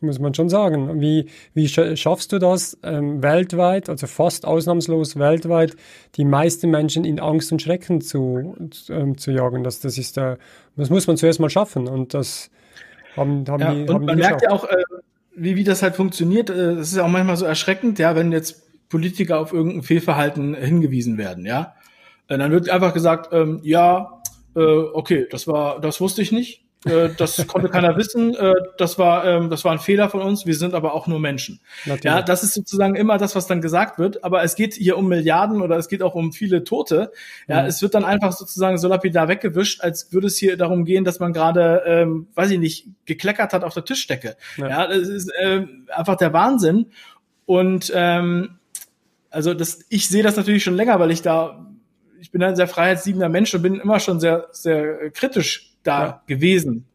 muss man schon sagen. Wie, wie schaffst du das ähm, weltweit, also fast ausnahmslos weltweit, die meisten Menschen in Angst und Schrecken zu, ähm, zu jagen? Das, das ist, äh, das muss man zuerst mal schaffen und das haben, haben ja, die. Und haben man die merkt ja auch, äh, wie, wie das halt funktioniert. Äh, das ist ja auch manchmal so erschreckend, ja, wenn jetzt Politiker auf irgendein Fehlverhalten hingewiesen werden, ja äh, dann wird einfach gesagt, ähm, ja, äh, okay, das war, das wusste ich nicht. Äh, das konnte keiner wissen. Äh, das war, ähm, das war ein Fehler von uns. Wir sind aber auch nur Menschen. Natürlich. Ja, das ist sozusagen immer das, was dann gesagt wird. Aber es geht hier um Milliarden oder es geht auch um viele Tote. Ja, mhm. es wird dann einfach sozusagen so lapidar weggewischt, als würde es hier darum gehen, dass man gerade, ähm, weiß ich nicht, gekleckert hat auf der Tischdecke. Ja, ja das ist ähm, einfach der Wahnsinn. Und ähm, also das, ich sehe das natürlich schon länger, weil ich da ich bin ein sehr freiheitsliebender Mensch und bin immer schon sehr, sehr kritisch da ja. gewesen.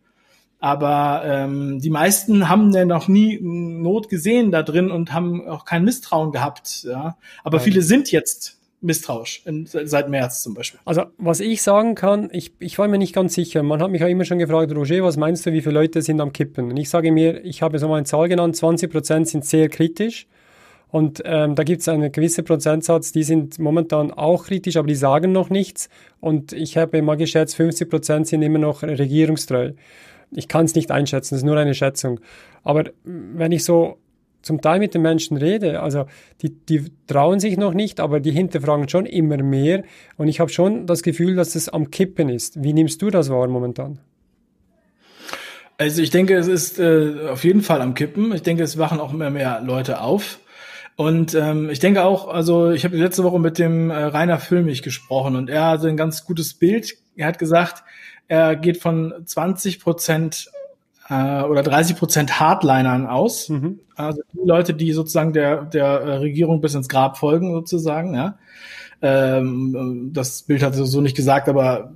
Aber ähm, die meisten haben ja noch nie Not gesehen da drin und haben auch kein Misstrauen gehabt. Ja. Aber ja. viele sind jetzt misstrauisch, in, seit März zum Beispiel. Also was ich sagen kann, ich, ich war mir nicht ganz sicher. Man hat mich auch immer schon gefragt, Roger, was meinst du, wie viele Leute sind am Kippen? Und ich sage mir, ich habe so mal eine Zahl genannt, 20 Prozent sind sehr kritisch. Und ähm, da gibt es einen gewissen Prozentsatz, die sind momentan auch kritisch, aber die sagen noch nichts. Und ich habe mal geschätzt, 50 Prozent sind immer noch regierungstreu. ich kann es nicht einschätzen, das ist nur eine Schätzung. Aber wenn ich so zum Teil mit den Menschen rede, also die, die trauen sich noch nicht, aber die hinterfragen schon immer mehr. Und ich habe schon das Gefühl, dass es am Kippen ist. Wie nimmst du das wahr momentan? Also ich denke, es ist äh, auf jeden Fall am Kippen. Ich denke, es wachen auch immer mehr Leute auf. Und ähm, ich denke auch, also ich habe letzte Woche mit dem äh, Rainer Füllmich gesprochen und er hatte ein ganz gutes Bild. Er hat gesagt, er geht von 20 Prozent äh, oder 30 Prozent Hardlinern aus. Mhm. Also die Leute, die sozusagen der, der äh, Regierung bis ins Grab folgen, sozusagen, ja. Ähm, das Bild hat so nicht gesagt, aber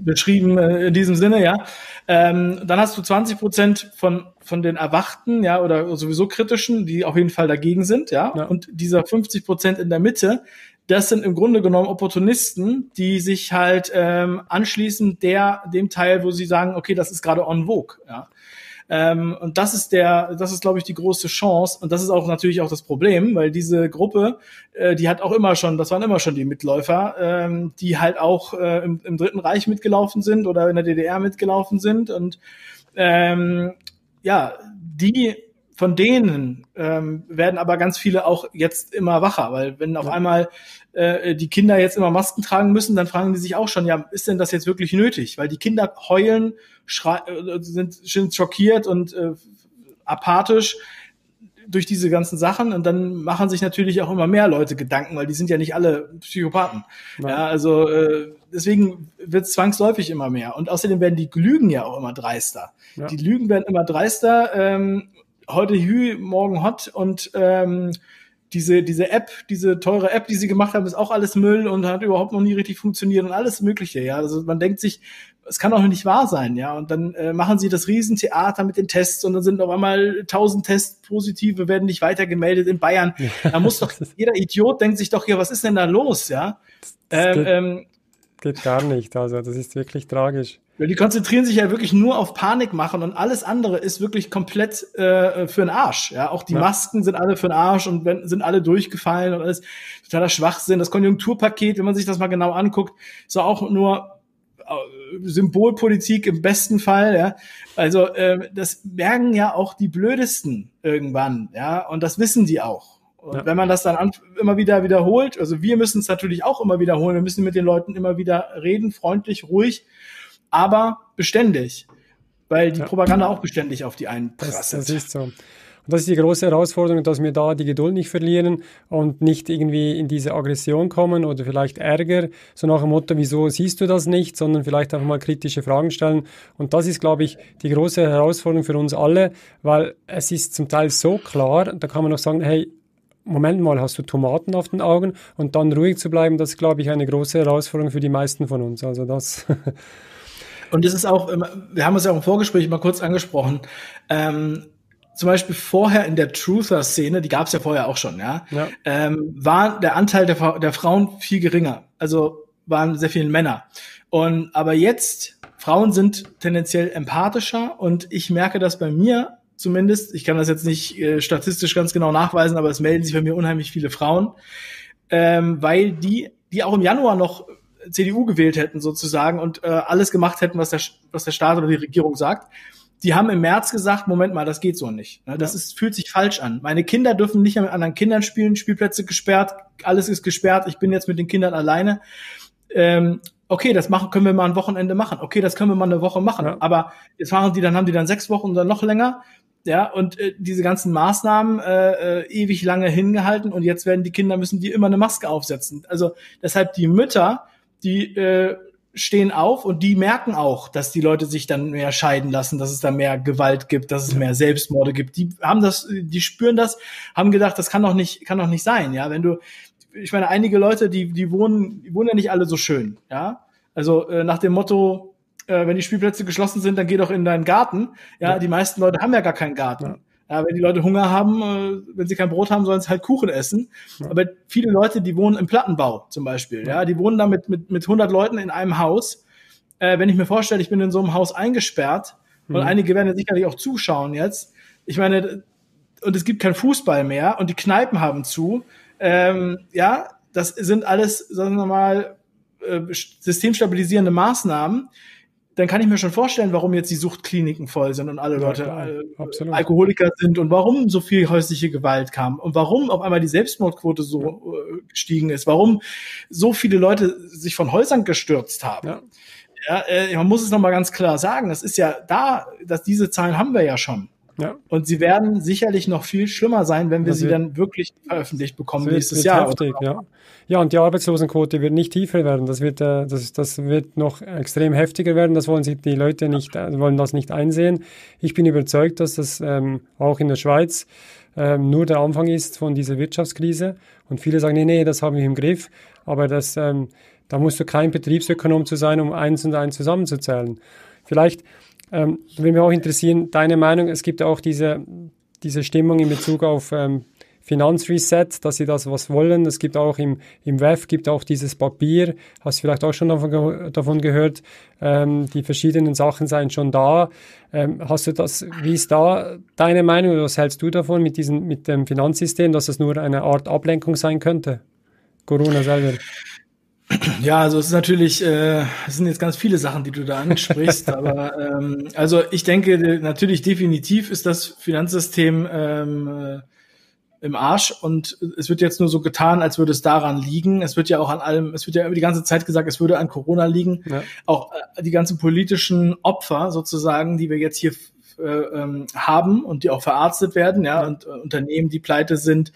beschrieben äh, in diesem Sinne, ja. Ähm, dann hast du 20 Prozent von, von den Erwachten, ja, oder sowieso kritischen, die auf jeden Fall dagegen sind, ja. ja. Und dieser 50 Prozent in der Mitte, das sind im Grunde genommen Opportunisten, die sich halt ähm, anschließen der dem Teil, wo sie sagen, okay, das ist gerade on vogue. Ja. Ähm, und das ist der, das ist, glaube ich, die große Chance. Und das ist auch natürlich auch das Problem, weil diese Gruppe, äh, die hat auch immer schon, das waren immer schon die Mitläufer, ähm, die halt auch äh, im, im Dritten Reich mitgelaufen sind oder in der DDR mitgelaufen sind. Und ähm, ja, die von denen ähm, werden aber ganz viele auch jetzt immer wacher, weil wenn auf einmal äh, die Kinder jetzt immer Masken tragen müssen, dann fragen die sich auch schon, ja, ist denn das jetzt wirklich nötig? Weil die Kinder heulen, äh, sind, sind schockiert und äh, apathisch durch diese ganzen Sachen und dann machen sich natürlich auch immer mehr Leute Gedanken, weil die sind ja nicht alle Psychopathen. Ja, ja also äh, deswegen wird es zwangsläufig immer mehr. Und außerdem werden die Lügen ja auch immer dreister. Ja. Die Lügen werden immer dreister. Ähm, heute Hü, morgen Hot und ähm, diese, diese App, diese teure App, die sie gemacht haben, ist auch alles Müll und hat überhaupt noch nie richtig funktioniert und alles Mögliche, ja. Also man denkt sich, es kann doch nicht wahr sein, ja. Und dann äh, machen sie das Riesentheater mit den Tests und dann sind auf einmal tausend Tests positive, werden nicht weitergemeldet in Bayern. Da muss doch jeder Idiot denkt sich doch hier, was ist denn da los, ja? Ähm, geht, ähm, geht gar nicht. Also das ist wirklich tragisch. Ja, die konzentrieren sich ja wirklich nur auf Panik machen und alles andere ist wirklich komplett äh, für den Arsch. Ja, auch die ja. Masken sind alle für den Arsch und wenn, sind alle durchgefallen und alles totaler Schwachsinn. Das Konjunkturpaket, wenn man sich das mal genau anguckt, ist auch nur äh, Symbolpolitik im besten Fall. Ja, also äh, das merken ja auch die blödesten irgendwann. Ja, und das wissen die auch. Und ja. wenn man das dann an, immer wieder wiederholt, also wir müssen es natürlich auch immer wiederholen. Wir müssen mit den Leuten immer wieder reden, freundlich, ruhig aber beständig, weil die ja. Propaganda auch beständig auf die einprasselt. Das, das ist so. Und das ist die große Herausforderung, dass wir da die Geduld nicht verlieren und nicht irgendwie in diese Aggression kommen oder vielleicht Ärger, so nach dem Motto, wieso siehst du das nicht, sondern vielleicht einfach mal kritische Fragen stellen. Und das ist, glaube ich, die große Herausforderung für uns alle, weil es ist zum Teil so klar, da kann man noch sagen, hey, Moment mal, hast du Tomaten auf den Augen und dann ruhig zu bleiben, das ist, glaube ich, eine große Herausforderung für die meisten von uns. Also das Und es ist auch, wir haben es ja auch im Vorgespräch mal kurz angesprochen, ähm, zum Beispiel vorher in der Truther-Szene, die gab es ja vorher auch schon, ja, ja. Ähm, war der Anteil der, der Frauen viel geringer. Also waren sehr viele Männer. Und aber jetzt, Frauen sind tendenziell empathischer und ich merke das bei mir zumindest. Ich kann das jetzt nicht äh, statistisch ganz genau nachweisen, aber es melden sich bei mir unheimlich viele Frauen, ähm, weil die, die auch im Januar noch CDU gewählt hätten sozusagen und äh, alles gemacht hätten, was der, was der Staat oder die Regierung sagt. Die haben im März gesagt, Moment mal, das geht so nicht. Ne? Das ist, fühlt sich falsch an. Meine Kinder dürfen nicht mehr mit anderen Kindern spielen, Spielplätze gesperrt, alles ist gesperrt, ich bin jetzt mit den Kindern alleine. Ähm, okay, das machen, können wir mal ein Wochenende machen. Okay, das können wir mal eine Woche machen. Ja. Aber jetzt machen die, dann haben die dann sechs Wochen oder noch länger. Ja, und äh, diese ganzen Maßnahmen äh, äh, ewig lange hingehalten und jetzt werden die Kinder müssen die immer eine Maske aufsetzen. Also deshalb die Mütter die äh, stehen auf und die merken auch, dass die Leute sich dann mehr scheiden lassen, dass es da mehr Gewalt gibt, dass es mehr Selbstmorde gibt. Die haben das, die spüren das, haben gedacht, das kann doch nicht, kann doch nicht sein, ja. Wenn du, ich meine, einige Leute, die, die wohnen, die wohnen ja nicht alle so schön, ja. Also äh, nach dem Motto, äh, wenn die Spielplätze geschlossen sind, dann geh doch in deinen Garten. Ja, ja. die meisten Leute haben ja gar keinen Garten. Ja. Ja, wenn die Leute Hunger haben, äh, wenn sie kein Brot haben, sollen sie halt Kuchen essen. Ja. Aber viele Leute, die wohnen im Plattenbau zum Beispiel, ja, die wohnen da mit, mit, mit 100 Leuten in einem Haus. Äh, wenn ich mir vorstelle, ich bin in so einem Haus eingesperrt, mhm. und einige werden ja sicherlich auch zuschauen jetzt. Ich meine, und es gibt kein Fußball mehr und die Kneipen haben zu. Ähm, ja, das sind alles, sagen wir mal, äh, systemstabilisierende Maßnahmen, dann kann ich mir schon vorstellen, warum jetzt die Suchtkliniken voll sind und alle ja, Leute äh, Alkoholiker sind und warum so viel häusliche Gewalt kam und warum auf einmal die Selbstmordquote so äh, gestiegen ist, warum so viele Leute sich von Häusern gestürzt haben. Ja. Ja, äh, man muss es nochmal ganz klar sagen, das ist ja da, dass diese Zahlen haben wir ja schon. Ja. Und sie werden sicherlich noch viel schlimmer sein, wenn wir das sie wird, dann wirklich veröffentlicht bekommen nächstes Jahr. Heftig, ja. ja, und die Arbeitslosenquote wird nicht tiefer werden. Das wird, äh, das, das wird noch extrem heftiger werden. Das wollen sie die Leute nicht, äh, wollen das nicht einsehen. Ich bin überzeugt, dass das ähm, auch in der Schweiz ähm, nur der Anfang ist von dieser Wirtschaftskrise. Und viele sagen, nee, nee, das haben wir im Griff. Aber das, ähm, da musst du kein Betriebsökonom zu sein, um eins und eins zusammenzuzählen. Vielleicht ähm, würde mich auch interessieren, deine Meinung, es gibt auch diese, diese Stimmung in Bezug auf ähm, Finanzreset, dass sie das was wollen. Es gibt auch im, im WEF gibt auch dieses Papier, hast du vielleicht auch schon davon, davon gehört, ähm, die verschiedenen Sachen seien schon da. Ähm, hast du das, wie ist da deine Meinung, was hältst du davon mit, diesem, mit dem Finanzsystem, dass das nur eine Art Ablenkung sein könnte? Corona selber. Ja, also es ist natürlich, äh, es sind jetzt ganz viele Sachen, die du da ansprichst, aber ähm, also ich denke natürlich definitiv ist das Finanzsystem ähm, äh, im Arsch und es wird jetzt nur so getan, als würde es daran liegen. Es wird ja auch an allem, es wird ja die ganze Zeit gesagt, es würde an Corona liegen. Ja. Auch äh, die ganzen politischen Opfer sozusagen, die wir jetzt hier äh, ähm, haben und die auch verarztet werden, ja, ja. und äh, Unternehmen, die pleite sind,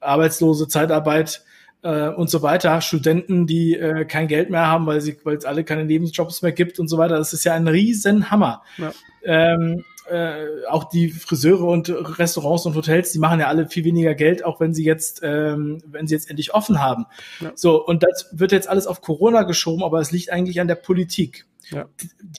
Arbeitslose, Zeitarbeit, äh, und so weiter, Studenten, die äh, kein Geld mehr haben, weil sie, weil es alle keine Nebenjobs mehr gibt und so weiter. Das ist ja ein Riesenhammer. Ja. Ähm, äh, auch die Friseure und Restaurants und Hotels, die machen ja alle viel weniger Geld, auch wenn sie jetzt, ähm, wenn sie jetzt endlich offen haben. Ja. So, und das wird jetzt alles auf Corona geschoben, aber es liegt eigentlich an der Politik, ja.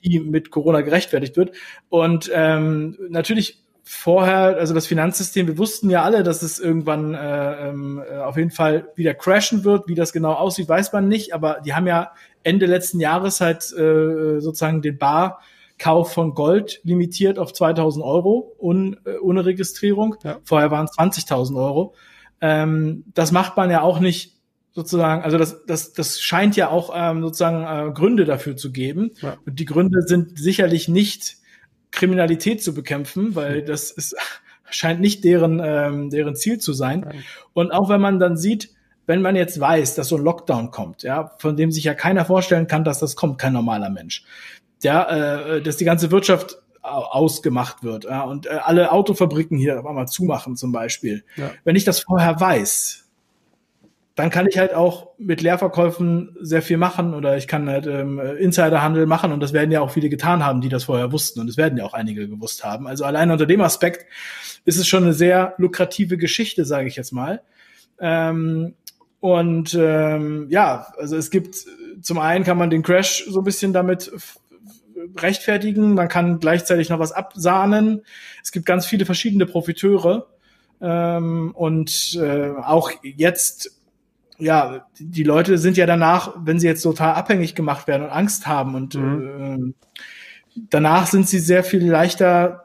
die mit Corona gerechtfertigt wird. Und ähm, natürlich vorher, also das Finanzsystem, wir wussten ja alle, dass es irgendwann äh, ähm, äh, auf jeden Fall wieder crashen wird. Wie das genau aussieht, weiß man nicht. Aber die haben ja Ende letzten Jahres halt äh, sozusagen den Barkauf von Gold limitiert auf 2000 Euro un, äh, ohne Registrierung. Ja. Vorher waren es 20.000 Euro. Ähm, das macht man ja auch nicht sozusagen, also das, das, das scheint ja auch ähm, sozusagen äh, Gründe dafür zu geben. Ja. Und die Gründe sind sicherlich nicht Kriminalität zu bekämpfen, weil das ist, scheint nicht deren, ähm, deren Ziel zu sein. Und auch wenn man dann sieht, wenn man jetzt weiß, dass so ein Lockdown kommt, ja, von dem sich ja keiner vorstellen kann, dass das kommt, kein normaler Mensch, ja, äh, dass die ganze Wirtschaft ausgemacht wird ja, und äh, alle Autofabriken hier auf einmal zumachen zum Beispiel. Ja. Wenn ich das vorher weiß, dann kann ich halt auch mit Leerverkäufen sehr viel machen oder ich kann halt ähm, Insiderhandel machen und das werden ja auch viele getan haben, die das vorher wussten und es werden ja auch einige gewusst haben. Also allein unter dem Aspekt ist es schon eine sehr lukrative Geschichte, sage ich jetzt mal. Ähm, und ähm, ja, also es gibt zum einen kann man den Crash so ein bisschen damit rechtfertigen, man kann gleichzeitig noch was absahnen. Es gibt ganz viele verschiedene Profiteure. Ähm, und äh, auch jetzt ja, die Leute sind ja danach, wenn sie jetzt total abhängig gemacht werden und Angst haben und mhm. äh, danach sind sie sehr viel leichter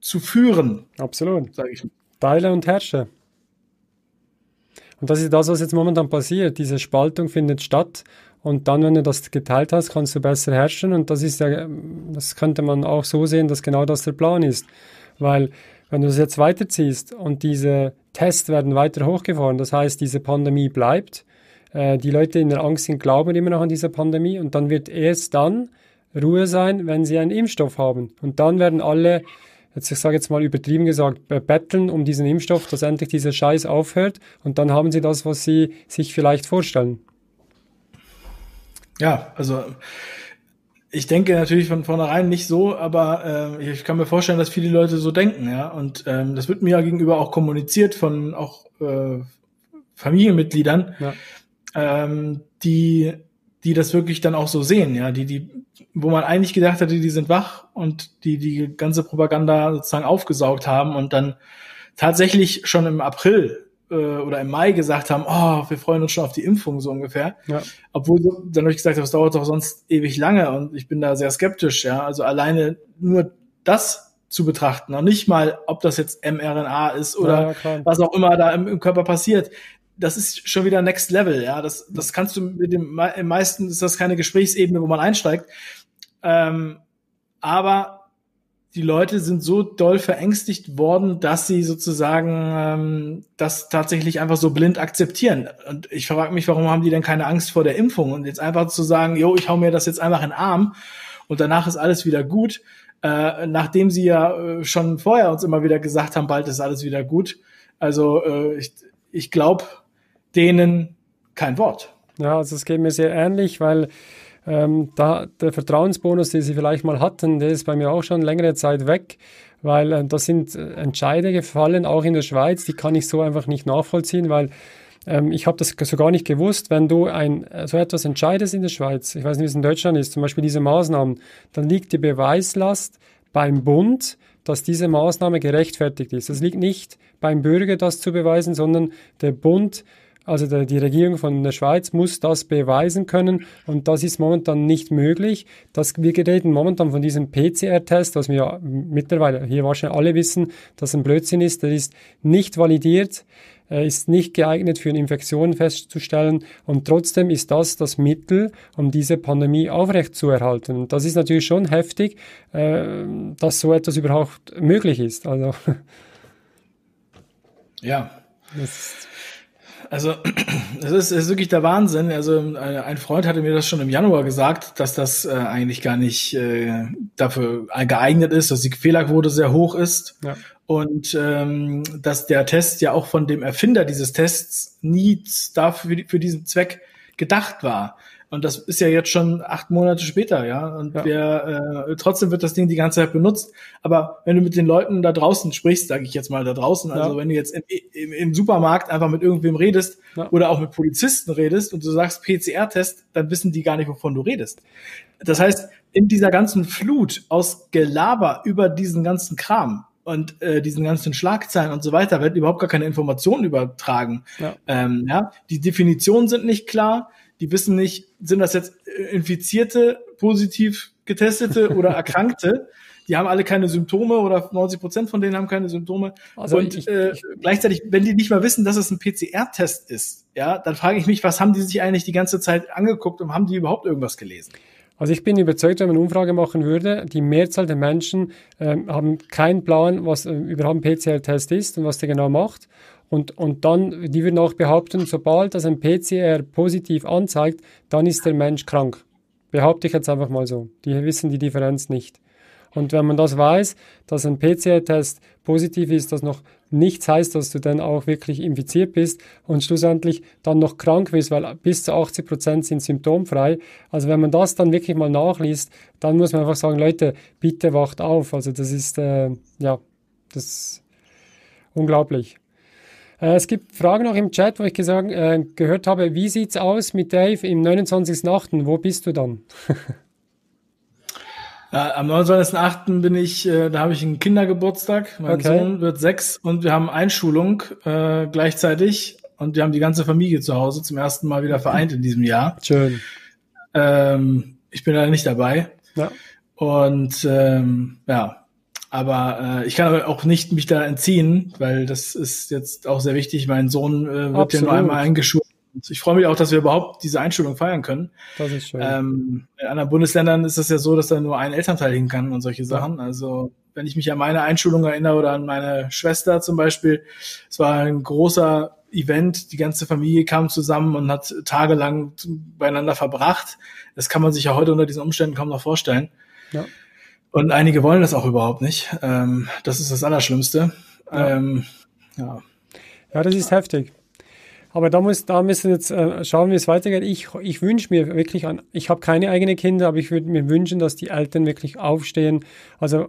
zu führen. Absolut. Sag ich. Teile und herrsche. Und das ist das, was jetzt momentan passiert. Diese Spaltung findet statt. Und dann, wenn du das geteilt hast, kannst du besser herrschen. Und das ist ja, das könnte man auch so sehen, dass genau das der Plan ist. Weil, wenn du das jetzt weiterziehst und diese Tests werden weiter hochgefahren. Das heißt, diese Pandemie bleibt. Äh, die Leute in der Angst sind, glauben immer noch an diese Pandemie und dann wird erst dann Ruhe sein, wenn sie einen Impfstoff haben. Und dann werden alle, jetzt ich sage jetzt mal übertrieben gesagt, betteln um diesen Impfstoff, dass endlich dieser Scheiß aufhört und dann haben sie das, was sie sich vielleicht vorstellen. Ja, also ich denke natürlich von vornherein nicht so, aber äh, ich kann mir vorstellen, dass viele Leute so denken, ja. Und ähm, das wird mir ja gegenüber auch kommuniziert von auch äh, Familienmitgliedern, ja. ähm, die, die das wirklich dann auch so sehen, ja, die, die, wo man eigentlich gedacht hatte, die sind wach und die die ganze Propaganda sozusagen aufgesaugt haben und dann tatsächlich schon im April äh, oder im Mai gesagt haben, oh, wir freuen uns schon auf die Impfung, so ungefähr. Ja. Obwohl dann habe ich gesagt, das dauert doch sonst ewig lange und ich bin da sehr skeptisch, ja. Also alleine nur das zu betrachten, noch nicht mal, ob das jetzt mRNA ist oder ja, was auch immer da im, im, Körper passiert. Das ist schon wieder Next Level, ja. Das, das kannst du mit dem, im meisten ist das keine Gesprächsebene, wo man einsteigt. Ähm, aber die Leute sind so doll verängstigt worden, dass sie sozusagen ähm, das tatsächlich einfach so blind akzeptieren. Und ich frage mich, warum haben die denn keine Angst vor der Impfung? Und jetzt einfach zu sagen, jo, ich hau mir das jetzt einfach in den Arm und danach ist alles wieder gut, äh, nachdem sie ja äh, schon vorher uns immer wieder gesagt haben, bald ist alles wieder gut. Also äh, ich, ich glaube denen kein Wort. Ja, also es geht mir sehr ähnlich, weil ähm, da der Vertrauensbonus, den sie vielleicht mal hatten, der ist bei mir auch schon längere Zeit weg, weil äh, da sind äh, Entscheide gefallen, auch in der Schweiz, die kann ich so einfach nicht nachvollziehen, weil ähm, ich habe das so gar nicht gewusst, wenn du ein, äh, so etwas entscheidest in der Schweiz, ich weiß nicht, wie es in Deutschland ist, zum Beispiel diese Maßnahmen, dann liegt die Beweislast beim Bund, dass diese Maßnahme gerechtfertigt ist. Es liegt nicht beim Bürger, das zu beweisen, sondern der Bund also der, die Regierung von der Schweiz muss das beweisen können und das ist momentan nicht möglich. Das, wir reden momentan von diesem PCR-Test, was wir mittlerweile hier wahrscheinlich alle wissen, dass ein Blödsinn ist. Der ist nicht validiert, er ist nicht geeignet für eine Infektion festzustellen und trotzdem ist das das Mittel, um diese Pandemie aufrechtzuerhalten. Und das ist natürlich schon heftig, äh, dass so etwas überhaupt möglich ist. Also ja. Das also es ist, ist wirklich der Wahnsinn. Also äh, ein Freund hatte mir das schon im Januar gesagt, dass das äh, eigentlich gar nicht äh, dafür geeignet ist, dass die Fehlerquote sehr hoch ist ja. und ähm, dass der Test ja auch von dem Erfinder dieses Tests nie dafür für diesen Zweck gedacht war. Und das ist ja jetzt schon acht Monate später, ja. Und ja. Wir, äh, trotzdem wird das Ding die ganze Zeit benutzt. Aber wenn du mit den Leuten da draußen sprichst, sage ich jetzt mal da draußen, ja. also wenn du jetzt im, im, im, Supermarkt einfach mit irgendwem redest ja. oder auch mit Polizisten redest und du sagst PCR-Test, dann wissen die gar nicht, wovon du redest. Das heißt, in dieser ganzen Flut aus Gelaber über diesen ganzen Kram, und äh, diesen ganzen Schlagzeilen und so weiter werden überhaupt gar keine Informationen übertragen. Ja. Ähm, ja, die Definitionen sind nicht klar die wissen nicht, sind das jetzt Infizierte, positiv getestete oder Erkrankte. Die haben alle keine Symptome oder 90 Prozent von denen haben keine Symptome. Also und ich, äh, ich, gleichzeitig, wenn die nicht mal wissen, dass es ein PCR-Test ist, ja, dann frage ich mich, was haben die sich eigentlich die ganze Zeit angeguckt und haben die überhaupt irgendwas gelesen? Also ich bin überzeugt, wenn man eine Umfrage machen würde, die Mehrzahl der Menschen äh, haben keinen Plan, was äh, überhaupt ein PCR-Test ist und was der genau macht. Und, und dann, die würden auch behaupten, sobald das ein PCR positiv anzeigt, dann ist der Mensch krank. Behaupte ich jetzt einfach mal so. Die wissen die Differenz nicht. Und wenn man das weiß, dass ein PCR-Test positiv ist, das noch nichts heißt, dass du dann auch wirklich infiziert bist und schlussendlich dann noch krank bist, weil bis zu 80 Prozent sind symptomfrei. Also wenn man das dann wirklich mal nachliest, dann muss man einfach sagen, Leute, bitte wacht auf. Also das ist, äh, ja, das ist unglaublich. Äh, es gibt Fragen noch im Chat, wo ich gesagt, äh, gehört habe, wie sieht's aus mit Dave im 29.8.? Wo bist du dann? Ja, am 29.8. bin ich, äh, da habe ich einen Kindergeburtstag. Mein okay. Sohn wird sechs und wir haben Einschulung äh, gleichzeitig und wir haben die ganze Familie zu Hause zum ersten Mal wieder vereint in diesem Jahr. Schön. Ähm, ich bin leider nicht dabei. Ja. Und ähm, ja, aber äh, ich kann aber auch nicht mich da entziehen, weil das ist jetzt auch sehr wichtig. Mein Sohn äh, wird ja nur einmal eingeschult. Ich freue mich auch, dass wir überhaupt diese Einschulung feiern können. Das ist schön. Ähm, in anderen Bundesländern ist es ja so, dass da nur ein Elternteil hin kann und solche Sachen. Ja. Also wenn ich mich an meine Einschulung erinnere oder an meine Schwester zum Beispiel, es war ein großer Event, die ganze Familie kam zusammen und hat tagelang beieinander verbracht. Das kann man sich ja heute unter diesen Umständen kaum noch vorstellen. Ja. Und einige wollen das auch überhaupt nicht. Ähm, das ist das Allerschlimmste. Ja. Ähm, ja. ja, das ist heftig. Aber da, muss, da müssen wir jetzt äh, schauen, wie es weitergeht. Ich, ich wünsche mir wirklich an, ich habe keine eigenen Kinder, aber ich würde mir wünschen, dass die Eltern wirklich aufstehen. Also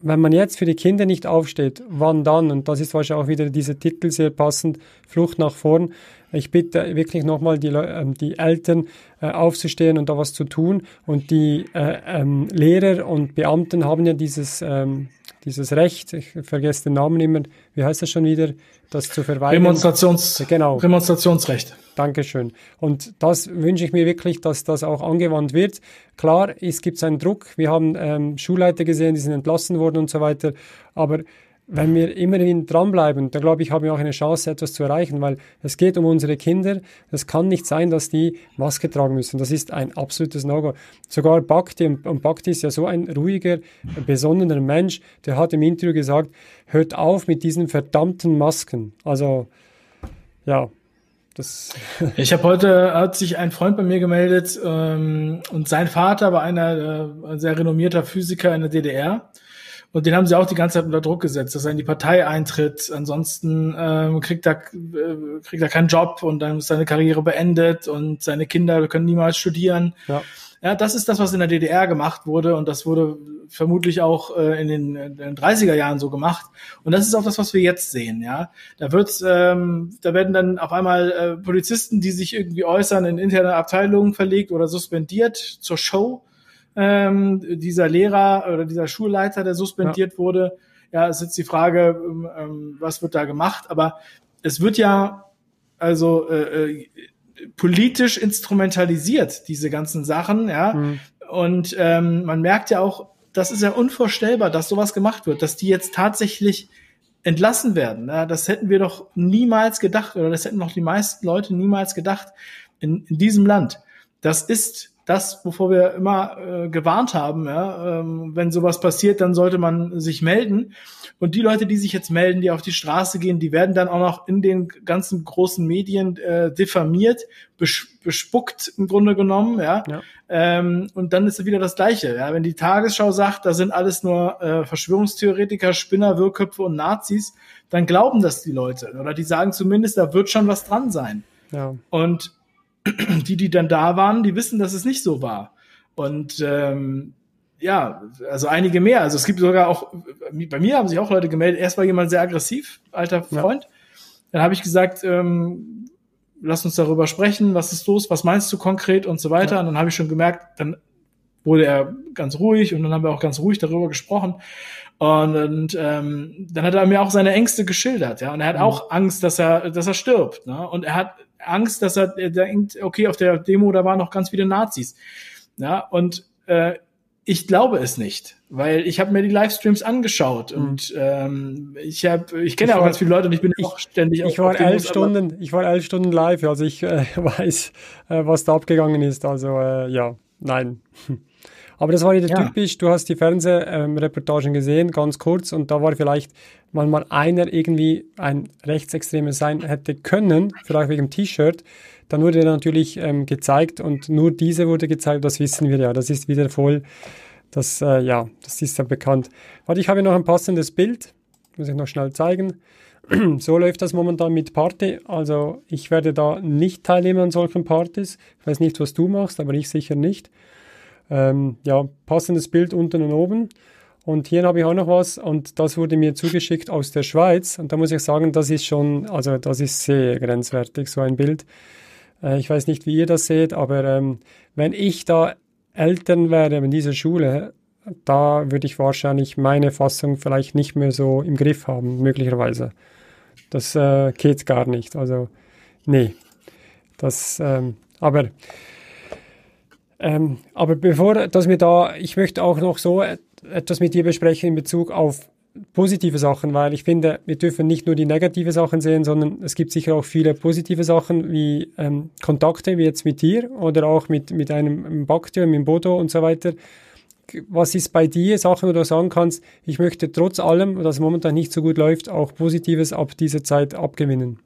wenn man jetzt für die Kinder nicht aufsteht, wann dann? Und das ist wahrscheinlich auch wieder dieser Titel sehr passend, Flucht nach vorn. Ich bitte wirklich nochmal die, äh, die Eltern äh, aufzustehen und da was zu tun. Und die äh, ähm, Lehrer und Beamten haben ja dieses, ähm, dieses Recht, ich vergesse den Namen immer, wie heißt das schon wieder, das zu verweigern. Demonstrations, genau. Demonstrationsrecht. Dankeschön. Und das wünsche ich mir wirklich, dass das auch angewandt wird. Klar, es gibt einen Druck. Wir haben ähm, Schulleiter gesehen, die sind entlassen worden und so weiter. Aber wenn wir immerhin dranbleiben, dann glaube ich, haben wir auch eine Chance, etwas zu erreichen, weil es geht um unsere Kinder. Es kann nicht sein, dass die Maske tragen müssen. Das ist ein absolutes No-Go. Sogar Bhakti, und Bhakti ist ja so ein ruhiger, besonnener Mensch, der hat im Interview gesagt, hört auf mit diesen verdammten Masken. Also, ja, das ich habe heute, hat sich ein Freund bei mir gemeldet ähm, und sein Vater war einer äh, sehr renommierter Physiker in der DDR und den haben sie auch die ganze Zeit unter Druck gesetzt, dass er in die Partei eintritt. Ansonsten ähm, kriegt, er, äh, kriegt er keinen Job und dann ist seine Karriere beendet und seine Kinder können niemals studieren. Ja. Ja, das ist das, was in der DDR gemacht wurde und das wurde vermutlich auch äh, in, den, in den 30er Jahren so gemacht. Und das ist auch das, was wir jetzt sehen. Ja, da wird, ähm, da werden dann auf einmal äh, Polizisten, die sich irgendwie äußern, in interne Abteilungen verlegt oder suspendiert zur Show ähm, dieser Lehrer oder dieser Schulleiter, der suspendiert ja. wurde. Ja, es ist jetzt die Frage, ähm, ähm, was wird da gemacht? Aber es wird ja also äh, äh, politisch instrumentalisiert, diese ganzen Sachen, ja. Mhm. Und ähm, man merkt ja auch, das ist ja unvorstellbar, dass sowas gemacht wird, dass die jetzt tatsächlich entlassen werden. Ja, das hätten wir doch niemals gedacht, oder das hätten noch die meisten Leute niemals gedacht in, in diesem Land. Das ist das, wovor wir immer äh, gewarnt haben, ja, ähm, wenn sowas passiert, dann sollte man sich melden. Und die Leute, die sich jetzt melden, die auf die Straße gehen, die werden dann auch noch in den ganzen großen Medien äh, diffamiert, bes bespuckt im Grunde genommen, ja. ja. Ähm, und dann ist wieder das Gleiche. Ja, wenn die Tagesschau sagt, da sind alles nur äh, Verschwörungstheoretiker, Spinner, Wirrköpfe und Nazis, dann glauben das die Leute oder die sagen zumindest, da wird schon was dran sein. Ja. Und die, die dann da waren, die wissen, dass es nicht so war. Und ähm, ja, also einige mehr. Also es gibt sogar auch, bei mir haben sich auch Leute gemeldet, erst war jemand sehr aggressiv, alter Freund. Ja. Dann habe ich gesagt, ähm, lass uns darüber sprechen, was ist los, was meinst du konkret und so weiter. Ja. Und dann habe ich schon gemerkt, dann wurde er ganz ruhig und dann haben wir auch ganz ruhig darüber gesprochen. Und, und ähm, dann hat er mir auch seine Ängste geschildert, ja. Und er hat mhm. auch Angst, dass er, dass er stirbt. Ne? Und er hat Angst, dass er, er denkt, okay, auf der Demo, da waren noch ganz viele Nazis. Ja, und äh, ich glaube es nicht, weil ich habe mir die Livestreams angeschaut mhm. und ähm, ich habe, ich kenne ja auch ganz viele Leute und ich bin ich, auch ständig. Ich war elf Stunden, ich war elf Stunden live, also ich äh, weiß, äh, was da abgegangen ist. Also äh, ja, nein. Aber das war wieder ja. typisch. Du hast die Fernsehreportagen ähm, gesehen, ganz kurz, und da war vielleicht, wenn mal einer irgendwie ein Rechtsextremer sein hätte können, vielleicht wegen dem T-Shirt, dann wurde er natürlich ähm, gezeigt und nur diese wurde gezeigt, das wissen wir ja. Das ist wieder voll, das, äh, ja, das ist ja bekannt. Warte, ich habe noch ein passendes Bild, muss ich noch schnell zeigen. so läuft das momentan mit Party. Also ich werde da nicht teilnehmen an solchen Partys. Ich weiß nicht, was du machst, aber ich sicher nicht. Ähm, ja, passendes Bild unten und oben. Und hier habe ich auch noch was und das wurde mir zugeschickt aus der Schweiz. Und da muss ich sagen, das ist schon, also das ist sehr grenzwertig, so ein Bild. Äh, ich weiß nicht, wie ihr das seht, aber ähm, wenn ich da Eltern wäre in dieser Schule, da würde ich wahrscheinlich meine Fassung vielleicht nicht mehr so im Griff haben, möglicherweise. Das äh, geht gar nicht. Also, nee. Das, ähm, aber ähm, aber bevor, dass wir da, ich möchte auch noch so etwas mit dir besprechen in Bezug auf positive Sachen, weil ich finde, wir dürfen nicht nur die negative Sachen sehen, sondern es gibt sicher auch viele positive Sachen wie ähm, Kontakte, wie jetzt mit dir oder auch mit, mit einem Bakti, mit Bodo und so weiter. Was ist bei dir Sachen, wo du sagen kannst, ich möchte trotz allem, was momentan nicht so gut läuft, auch Positives ab dieser Zeit abgewinnen?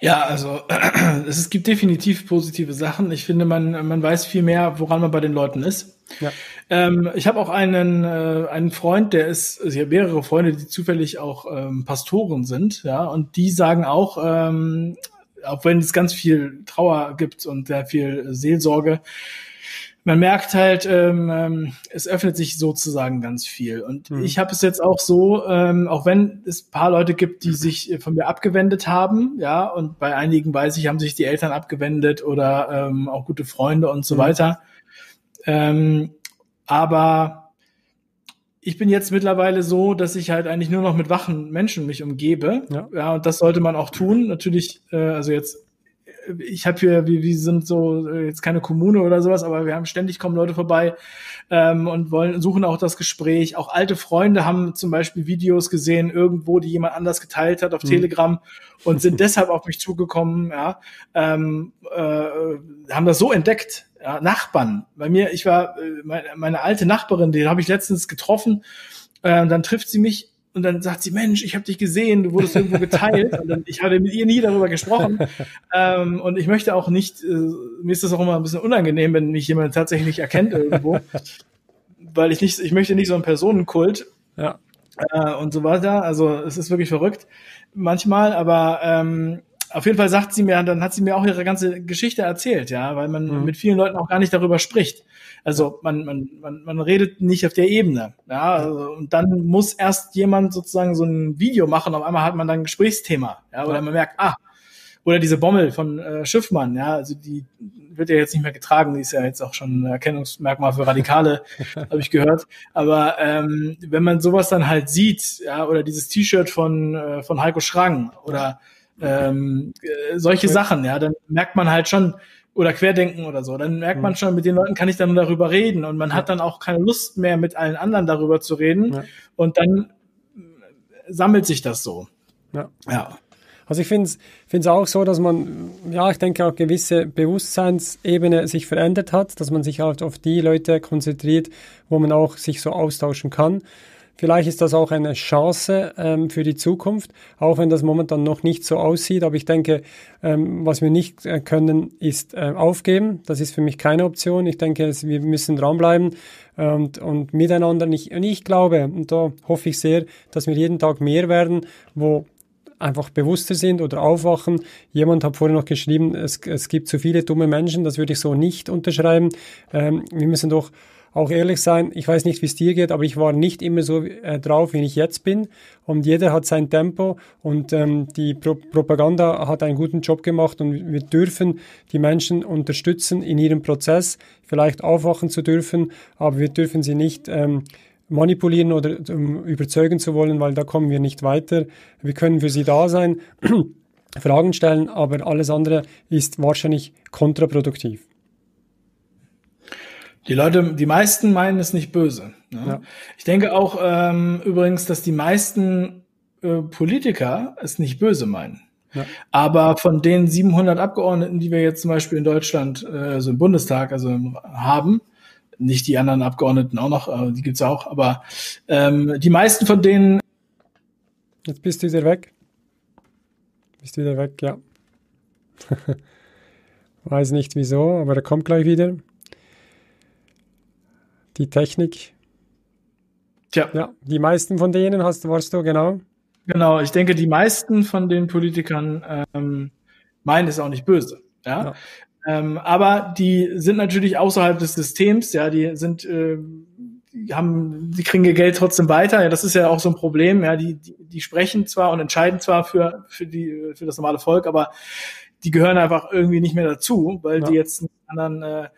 Ja, also es gibt definitiv positive Sachen. Ich finde, man, man weiß viel mehr, woran man bei den Leuten ist. Ja. Ähm, ich habe auch einen, äh, einen Freund, der ist, also ich habe mehrere Freunde, die zufällig auch ähm, Pastoren sind, ja, und die sagen auch, ähm, auch wenn es ganz viel Trauer gibt und sehr viel Seelsorge, man merkt halt, ähm, ähm, es öffnet sich sozusagen ganz viel. Und mhm. ich habe es jetzt auch so, ähm, auch wenn es paar Leute gibt, die sich von mir abgewendet haben, ja, und bei einigen weiß ich, haben sich die Eltern abgewendet oder ähm, auch gute Freunde und so mhm. weiter. Ähm, aber ich bin jetzt mittlerweile so, dass ich halt eigentlich nur noch mit wachen Menschen mich umgebe. Ja, ja und das sollte man auch tun. Natürlich, äh, also jetzt ich habe hier, wir, wir sind so äh, jetzt keine Kommune oder sowas, aber wir haben ständig kommen Leute vorbei ähm, und wollen suchen auch das Gespräch. Auch alte Freunde haben zum Beispiel Videos gesehen irgendwo, die jemand anders geteilt hat auf mhm. Telegram und sind deshalb auf mich zugekommen. Ja, ähm, äh, haben das so entdeckt. Ja, Nachbarn. Bei mir, ich war äh, meine, meine alte Nachbarin, die habe ich letztens getroffen. Äh, dann trifft sie mich und dann sagt sie, Mensch, ich habe dich gesehen, du wurdest irgendwo geteilt. und dann, ich hatte mit ihr nie darüber gesprochen. ähm, und ich möchte auch nicht, äh, mir ist das auch immer ein bisschen unangenehm, wenn mich jemand tatsächlich erkennt irgendwo. weil ich nicht, ich möchte nicht so einen Personenkult. Ja. Äh, und so weiter. Also es ist wirklich verrückt manchmal, aber ähm, auf jeden Fall sagt sie mir, dann hat sie mir auch ihre ganze Geschichte erzählt, ja, weil man mhm. mit vielen Leuten auch gar nicht darüber spricht. Also man, man, man, man redet nicht auf der Ebene. Ja, also, und dann muss erst jemand sozusagen so ein Video machen, auf einmal hat man dann ein Gesprächsthema. Ja, oder man merkt, ah, oder diese Bommel von äh, Schiffmann, ja, also die wird ja jetzt nicht mehr getragen, die ist ja jetzt auch schon ein Erkennungsmerkmal für Radikale, habe ich gehört. Aber ähm, wenn man sowas dann halt sieht, ja, oder dieses T-Shirt von, äh, von Heiko Schrang oder ähm, äh, solche Sachen, ja, dann merkt man halt schon, oder Querdenken oder so, dann merkt man mhm. schon, mit den Leuten kann ich dann darüber reden und man ja. hat dann auch keine Lust mehr, mit allen anderen darüber zu reden ja. und dann sammelt sich das so. Ja. ja. Also ich finde es auch so, dass man, ja, ich denke auch gewisse Bewusstseinsebene sich verändert hat, dass man sich halt auf die Leute konzentriert, wo man auch sich so austauschen kann. Vielleicht ist das auch eine Chance ähm, für die Zukunft, auch wenn das momentan noch nicht so aussieht. Aber ich denke, ähm, was wir nicht äh, können, ist äh, aufgeben. Das ist für mich keine Option. Ich denke, es, wir müssen dranbleiben und, und miteinander. Und ich, und ich glaube, und da hoffe ich sehr, dass wir jeden Tag mehr werden, wo einfach bewusster sind oder aufwachen. Jemand hat vorhin noch geschrieben, es, es gibt zu viele dumme Menschen. Das würde ich so nicht unterschreiben. Ähm, wir müssen doch auch ehrlich sein, ich weiß nicht, wie es dir geht, aber ich war nicht immer so äh, drauf, wie ich jetzt bin. Und jeder hat sein Tempo und ähm, die Pro Propaganda hat einen guten Job gemacht und wir dürfen die Menschen unterstützen in ihrem Prozess, vielleicht aufwachen zu dürfen, aber wir dürfen sie nicht ähm, manipulieren oder um überzeugen zu wollen, weil da kommen wir nicht weiter. Wir können für sie da sein, Fragen stellen, aber alles andere ist wahrscheinlich kontraproduktiv. Die Leute, die meisten meinen es nicht böse. Ne? Ja. Ich denke auch ähm, übrigens, dass die meisten äh, Politiker es nicht böse meinen. Ja. Aber von den 700 Abgeordneten, die wir jetzt zum Beispiel in Deutschland, äh, also im Bundestag, also haben, nicht die anderen Abgeordneten auch noch, äh, die gibt's auch, aber ähm, die meisten von denen. Jetzt bist du wieder weg. Bist du wieder weg, ja. Weiß nicht wieso, aber er kommt gleich wieder die Technik. Tja. Ja, die meisten von denen hast, warst du, genau. Genau, ich denke, die meisten von den Politikern ähm, meinen es auch nicht böse. Ja. ja. Ähm, aber die sind natürlich außerhalb des Systems, ja, die sind, äh, die haben, die kriegen ihr Geld trotzdem weiter. Ja, das ist ja auch so ein Problem. Ja, die, die, die sprechen zwar und entscheiden zwar für, für die, für das normale Volk, aber die gehören einfach irgendwie nicht mehr dazu, weil ja. die jetzt einen anderen äh,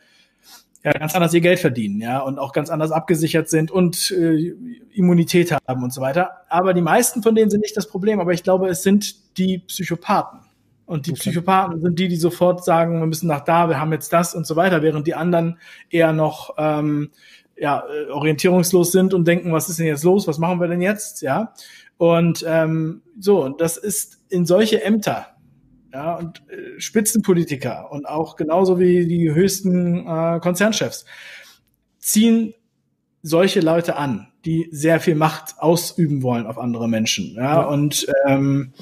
ja, ganz anders ihr Geld verdienen, ja, und auch ganz anders abgesichert sind und äh, Immunität haben und so weiter. Aber die meisten von denen sind nicht das Problem, aber ich glaube, es sind die Psychopathen. Und die okay. Psychopathen sind die, die sofort sagen, wir müssen nach da, wir haben jetzt das und so weiter, während die anderen eher noch ähm, ja, äh, orientierungslos sind und denken, was ist denn jetzt los, was machen wir denn jetzt, ja. Und ähm, so, das ist in solche Ämter, ja, und äh, Spitzenpolitiker und auch genauso wie die höchsten äh, Konzernchefs ziehen solche Leute an, die sehr viel Macht ausüben wollen auf andere Menschen. Ja, ja. und ähm,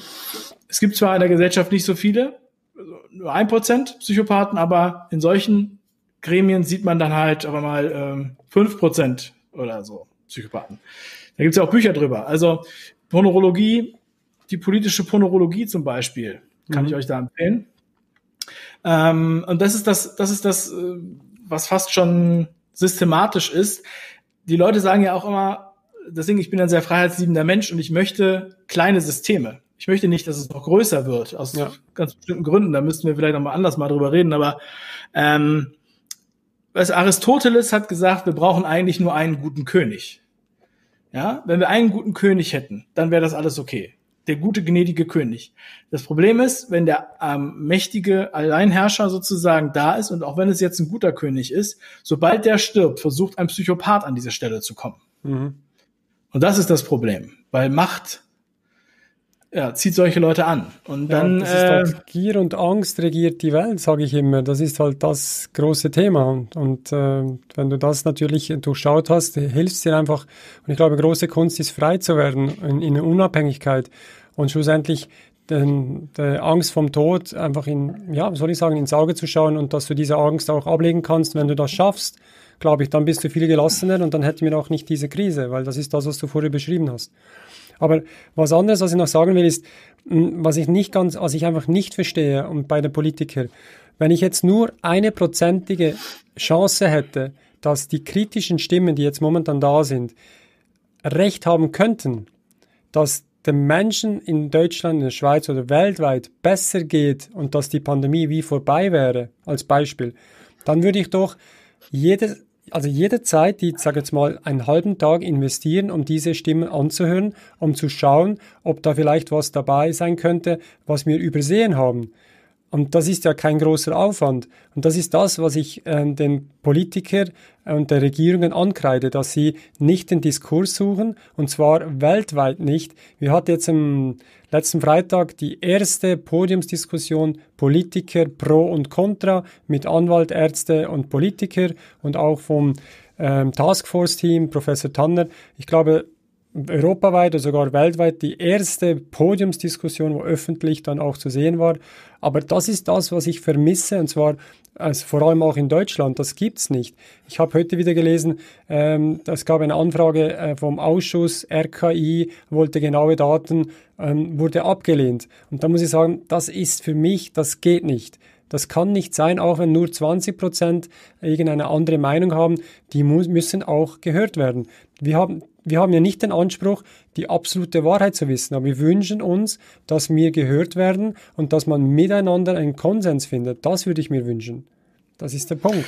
es gibt zwar in der Gesellschaft nicht so viele, also nur ein Prozent Psychopathen, aber in solchen Gremien sieht man dann halt aber mal ähm, fünf Prozent oder so Psychopathen. Da gibt's ja auch Bücher drüber. Also Ponerologie, die politische Ponerologie zum Beispiel, kann mhm. ich euch da empfehlen. Ähm, und das ist das, das ist das, äh, was fast schon systematisch ist. Die Leute sagen ja auch immer, deswegen, ich bin ein sehr freiheitsliebender Mensch und ich möchte kleine Systeme. Ich möchte nicht, dass es noch größer wird, aus ja. ganz bestimmten Gründen. Da müssten wir vielleicht noch mal anders mal drüber reden. Aber ähm, was Aristoteles hat gesagt, wir brauchen eigentlich nur einen guten König. Ja, wenn wir einen guten König hätten, dann wäre das alles okay. Der gute, gnädige König. Das Problem ist, wenn der ähm, mächtige Alleinherrscher sozusagen da ist und auch wenn es jetzt ein guter König ist, sobald der stirbt, versucht ein Psychopath an diese Stelle zu kommen. Mhm. Und das ist das Problem, weil Macht ja, zieht solche Leute an. Und ja, dann. Das ist halt äh, Gier und Angst regiert die Welt, sage ich immer. Das ist halt das große Thema. Und, und äh, wenn du das natürlich durchschaut hast, hilft es dir einfach. Und ich glaube, große Kunst ist frei zu werden in, in Unabhängigkeit und schlussendlich den, der Angst vom Tod einfach in, ja, soll ich sagen, ins Auge zu schauen und dass du diese Angst auch ablegen kannst, wenn du das schaffst, glaube ich, dann bist du viel gelassener und dann hätten wir auch nicht diese Krise, weil das ist das, was du vorher beschrieben hast. Aber was anderes, was ich noch sagen will, ist, was ich nicht ganz, was ich einfach nicht verstehe und bei den Politikern, wenn ich jetzt nur eine prozentige Chance hätte, dass die kritischen Stimmen, die jetzt momentan da sind, recht haben könnten, dass den Menschen in Deutschland, in der Schweiz oder weltweit besser geht und dass die Pandemie wie vorbei wäre, als Beispiel, dann würde ich doch jede also jede Zeit, die, sage jetzt mal, einen halben Tag investieren, um diese Stimmen anzuhören, um zu schauen, ob da vielleicht was dabei sein könnte, was wir übersehen haben. Und das ist ja kein großer Aufwand. Und das ist das, was ich äh, den Politikern und der Regierungen ankreide, dass sie nicht den Diskurs suchen, und zwar weltweit nicht. Wir hatten jetzt am letzten Freitag die erste Podiumsdiskussion Politiker pro und contra mit Anwalt, Ärzte und Politiker und auch vom ähm, Taskforce-Team, Professor Tanner. Ich glaube, europaweit oder sogar weltweit die erste Podiumsdiskussion, wo öffentlich dann auch zu sehen war. Aber das ist das, was ich vermisse, und zwar also vor allem auch in Deutschland. Das gibt's nicht. Ich habe heute wieder gelesen, ähm, es gab eine Anfrage äh, vom Ausschuss RKI, wollte genaue Daten, ähm, wurde abgelehnt. Und da muss ich sagen, das ist für mich, das geht nicht. Das kann nicht sein, auch wenn nur 20 Prozent irgendeine andere Meinung haben, die müssen auch gehört werden. Wir haben wir haben ja nicht den Anspruch, die absolute Wahrheit zu wissen, aber wir wünschen uns, dass wir gehört werden und dass man miteinander einen Konsens findet. Das würde ich mir wünschen. Das ist der Punkt.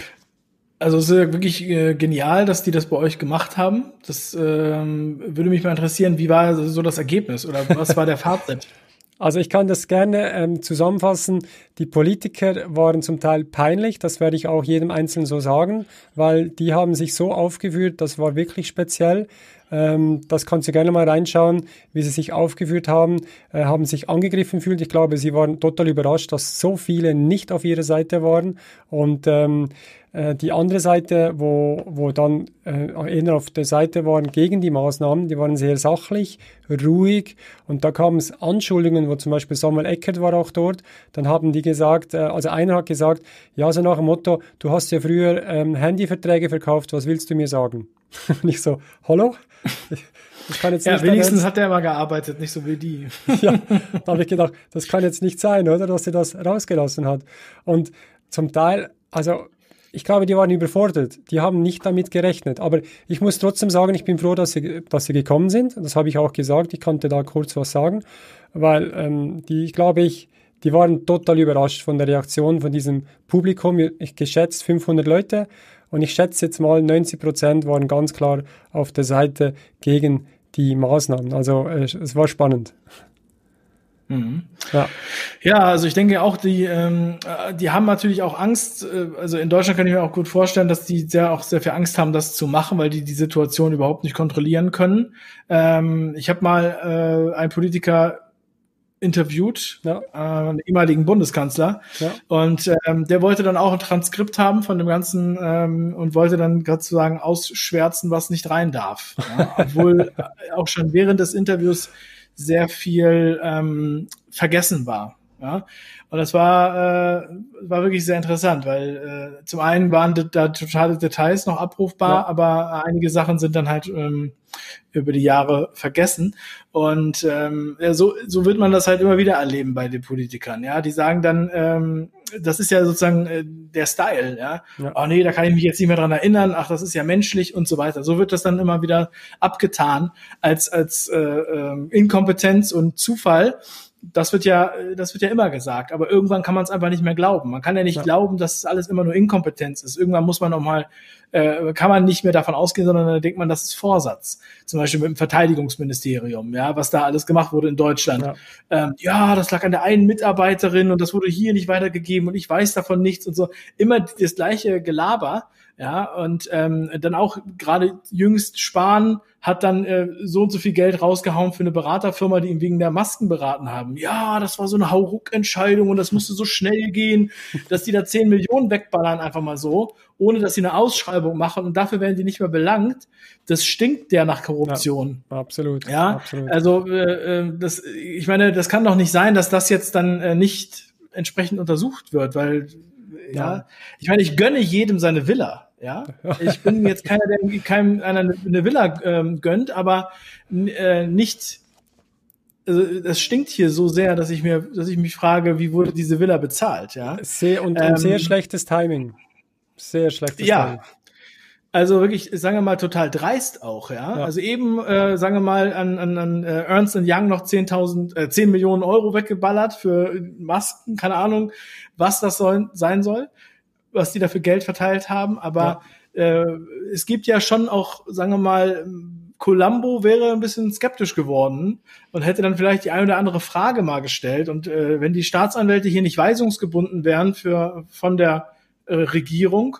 Also es ist ja wirklich äh, genial, dass die das bei euch gemacht haben. Das ähm, würde mich mal interessieren, wie war so das Ergebnis oder was war der Fazit? Also ich kann das gerne ähm, zusammenfassen. Die Politiker waren zum Teil peinlich, das werde ich auch jedem Einzelnen so sagen, weil die haben sich so aufgeführt, das war wirklich speziell. Ähm, das kannst du gerne mal reinschauen, wie sie sich aufgeführt haben, äh, haben sich angegriffen fühlt. Ich glaube, sie waren total überrascht, dass so viele nicht auf ihrer Seite waren. Und ähm, äh, die andere Seite, wo, wo dann äh, eher auf der Seite waren gegen die Maßnahmen, die waren sehr sachlich, ruhig und da kamen es Anschuldigungen, wo zum Beispiel Samuel Eckert war auch dort, dann haben die gesagt, äh, also einer hat gesagt, ja, so nach dem Motto, du hast ja früher ähm, Handyverträge verkauft, was willst du mir sagen? Und ich so, hallo? Das kann jetzt ja, nicht wenigstens hat er mal gearbeitet, nicht so wie die. ja, da habe ich gedacht, das kann jetzt nicht sein, oder, dass er das rausgelassen hat. Und zum Teil, also ich glaube, die waren überfordert. Die haben nicht damit gerechnet. Aber ich muss trotzdem sagen, ich bin froh, dass sie, dass sie gekommen sind. Das habe ich auch gesagt. Ich konnte da kurz was sagen, weil ähm, die, glaube ich, die waren total überrascht von der Reaktion von diesem Publikum. Ich geschätzt 500 Leute und ich schätze jetzt mal, 90 Prozent waren ganz klar auf der Seite gegen die Maßnahmen. Also äh, es war spannend. Mhm. Ja. ja, also ich denke auch, die, ähm, äh, die haben natürlich auch Angst. Äh, also in Deutschland kann ich mir auch gut vorstellen, dass die sehr auch sehr viel Angst haben, das zu machen, weil die die Situation überhaupt nicht kontrollieren können. Ähm, ich habe mal äh, einen Politiker interviewt, ja. äh, einen ehemaligen Bundeskanzler. Ja. Und ähm, der wollte dann auch ein Transkript haben von dem Ganzen ähm, und wollte dann sozusagen ausschwärzen, was nicht rein darf. Ja? Obwohl auch schon während des Interviews sehr viel ähm, vergessen war. Ja? Und das war, äh, war wirklich sehr interessant, weil äh, zum einen waren da totale Details noch abrufbar, ja. aber einige Sachen sind dann halt ähm, über die Jahre vergessen. Und ähm, ja, so, so wird man das halt immer wieder erleben bei den Politikern. Ja, die sagen dann, ähm, das ist ja sozusagen äh, der Style, ja. ja. Oh nee, da kann ich mich jetzt nicht mehr dran erinnern, ach, das ist ja menschlich und so weiter. So wird das dann immer wieder abgetan als, als äh, äh, Inkompetenz und Zufall. Das wird ja, das wird ja immer gesagt, aber irgendwann kann man es einfach nicht mehr glauben. Man kann ja nicht ja. glauben, dass es alles immer nur Inkompetenz ist. Irgendwann muss man auch mal, äh, kann man nicht mehr davon ausgehen, sondern dann denkt man, das ist Vorsatz. Zum Beispiel mit dem Verteidigungsministerium, ja, was da alles gemacht wurde in Deutschland. Ja, ähm, ja das lag an der einen Mitarbeiterin und das wurde hier nicht weitergegeben und ich weiß davon nichts und so. Immer das gleiche Gelaber. Ja, und ähm, dann auch gerade jüngst Spahn hat dann äh, so und so viel Geld rausgehauen für eine Beraterfirma, die ihn wegen der Masken beraten haben. Ja, das war so eine Hauruck-Entscheidung und das musste so schnell gehen, dass die da 10 Millionen wegballern einfach mal so, ohne dass sie eine Ausschreibung machen und dafür werden die nicht mehr belangt. Das stinkt der nach Korruption. Ja, absolut. Ja, absolut. also äh, äh, das, ich meine, das kann doch nicht sein, dass das jetzt dann äh, nicht entsprechend untersucht wird, weil ja. ja, ich meine, ich gönne jedem seine Villa. Ja, ich bin jetzt keiner, der keinem einer eine Villa ähm, gönnt, aber äh, nicht. Also das stinkt hier so sehr, dass ich mir, dass ich mich frage, wie wurde diese Villa bezahlt? Ja, sehr und, ähm, sehr schlechtes Timing. Sehr schlechtes ja. Timing. Also wirklich, sagen wir mal, total dreist auch, ja. ja. Also eben, äh, sagen wir mal, an, an, an äh, Ernst Young noch 10.000, äh, 10 Millionen Euro weggeballert für Masken, keine Ahnung, was das soll, sein soll was die dafür Geld verteilt haben, aber ja. äh, es gibt ja schon auch, sagen wir mal, Columbo wäre ein bisschen skeptisch geworden und hätte dann vielleicht die eine oder andere Frage mal gestellt. Und äh, wenn die Staatsanwälte hier nicht weisungsgebunden wären für von der äh, Regierung,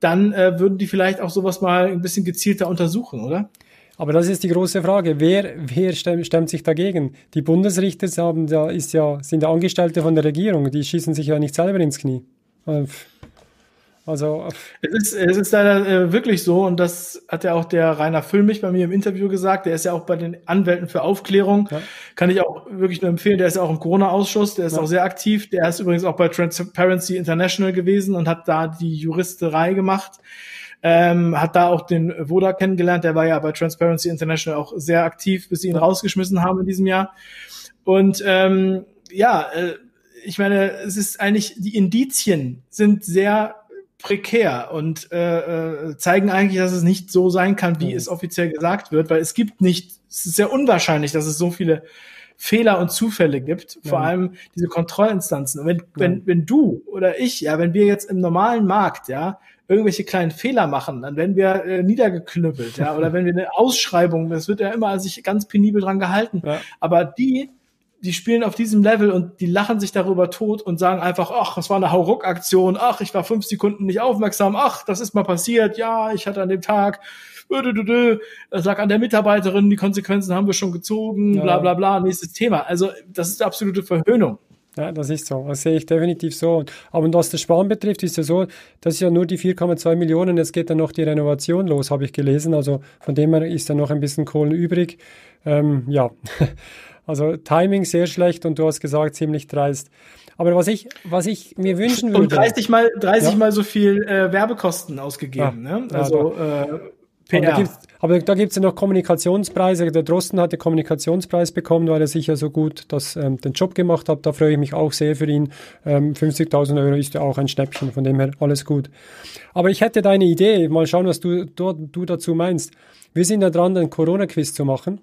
dann äh, würden die vielleicht auch sowas mal ein bisschen gezielter untersuchen, oder? Aber das ist die große Frage. Wer, wer stemmt, sich dagegen? Die Bundesrichter haben ja, ist ja, sind ja Angestellte von der Regierung, die schießen sich ja nicht selber ins Knie. Also es ist, es ist leider äh, wirklich so und das hat ja auch der Rainer Füllmich bei mir im Interview gesagt. Der ist ja auch bei den Anwälten für Aufklärung. Ja. Kann ich auch wirklich nur empfehlen. Der ist ja auch im Corona-Ausschuss. Der ist ja. auch sehr aktiv. Der ist übrigens auch bei Transparency International gewesen und hat da die Juristerei gemacht. Ähm, hat da auch den Voda kennengelernt. Der war ja bei Transparency International auch sehr aktiv, bis sie ihn rausgeschmissen haben in diesem Jahr. Und ähm, ja, äh, ich meine, es ist eigentlich, die Indizien sind sehr prekär und äh, äh, zeigen eigentlich, dass es nicht so sein kann, wie mhm. es offiziell gesagt wird, weil es gibt nicht, es ist sehr unwahrscheinlich, dass es so viele Fehler und Zufälle gibt, ja. vor allem diese Kontrollinstanzen. Und wenn, ja. wenn, wenn du oder ich, ja, wenn wir jetzt im normalen Markt, ja, irgendwelche kleinen Fehler machen, dann werden wir äh, niedergeknüppelt, ja, oder wenn wir eine Ausschreibung, das wird ja immer sich ganz penibel dran gehalten. Ja. Aber die, die spielen auf diesem Level und die lachen sich darüber tot und sagen einfach, ach, das war eine Hauruck-Aktion, ach, ich war fünf Sekunden nicht aufmerksam, ach, das ist mal passiert, ja, ich hatte an dem Tag, das lag an der Mitarbeiterin, die Konsequenzen haben wir schon gezogen, ja. bla bla bla, nächstes Thema. Also das ist absolute Verhöhnung. Ja, das ist so. Das sehe ich definitiv so. Aber was das Sparen betrifft, ist ja so, das ist ja nur die 4,2 Millionen. Jetzt geht dann noch die Renovation los, habe ich gelesen. Also von dem her ist dann noch ein bisschen Kohlen übrig. Ähm, ja. Also Timing sehr schlecht und du hast gesagt, ziemlich dreist. Aber was ich, was ich mir wünschen würde. Und 30 mal, 30 ja? mal so viel äh, Werbekosten ausgegeben, ja. ne? Also ja, äh, PR. Aber da gibt es ja noch Kommunikationspreise. Der Drosten hat den Kommunikationspreis bekommen, weil er sicher so gut das, ähm, den Job gemacht hat. Da freue ich mich auch sehr für ihn. Ähm, 50.000 Euro ist ja auch ein Schnäppchen, von dem her alles gut. Aber ich hätte deine Idee, mal schauen, was du, du, du dazu meinst. Wir sind ja dran, einen Corona-Quiz zu machen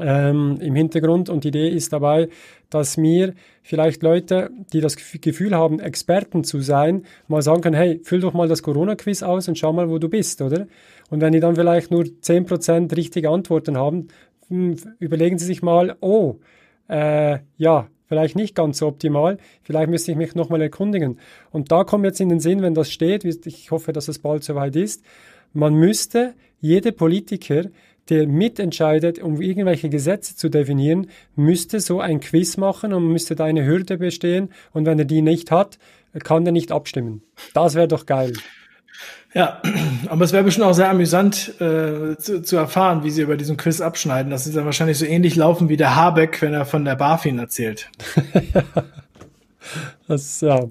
ähm, im Hintergrund. Und die Idee ist dabei, dass mir vielleicht Leute, die das Gefühl haben, Experten zu sein, mal sagen können, hey, füll doch mal das Corona-Quiz aus und schau mal, wo du bist, oder? Und wenn die dann vielleicht nur 10% richtige Antworten haben, hm, überlegen sie sich mal, oh, äh, ja, vielleicht nicht ganz so optimal, vielleicht müsste ich mich nochmal erkundigen. Und da kommt jetzt in den Sinn, wenn das steht, ich hoffe, dass es bald soweit ist, man müsste jede Politiker der mitentscheidet, um irgendwelche Gesetze zu definieren, müsste so ein Quiz machen und müsste da eine Hürde bestehen. Und wenn er die nicht hat, kann er nicht abstimmen. Das wäre doch geil. Ja, aber es wäre bestimmt auch sehr amüsant äh, zu, zu, erfahren, wie sie über diesen Quiz abschneiden. Das ist dann wahrscheinlich so ähnlich laufen wie der Habeck, wenn er von der BaFin erzählt. das, ja.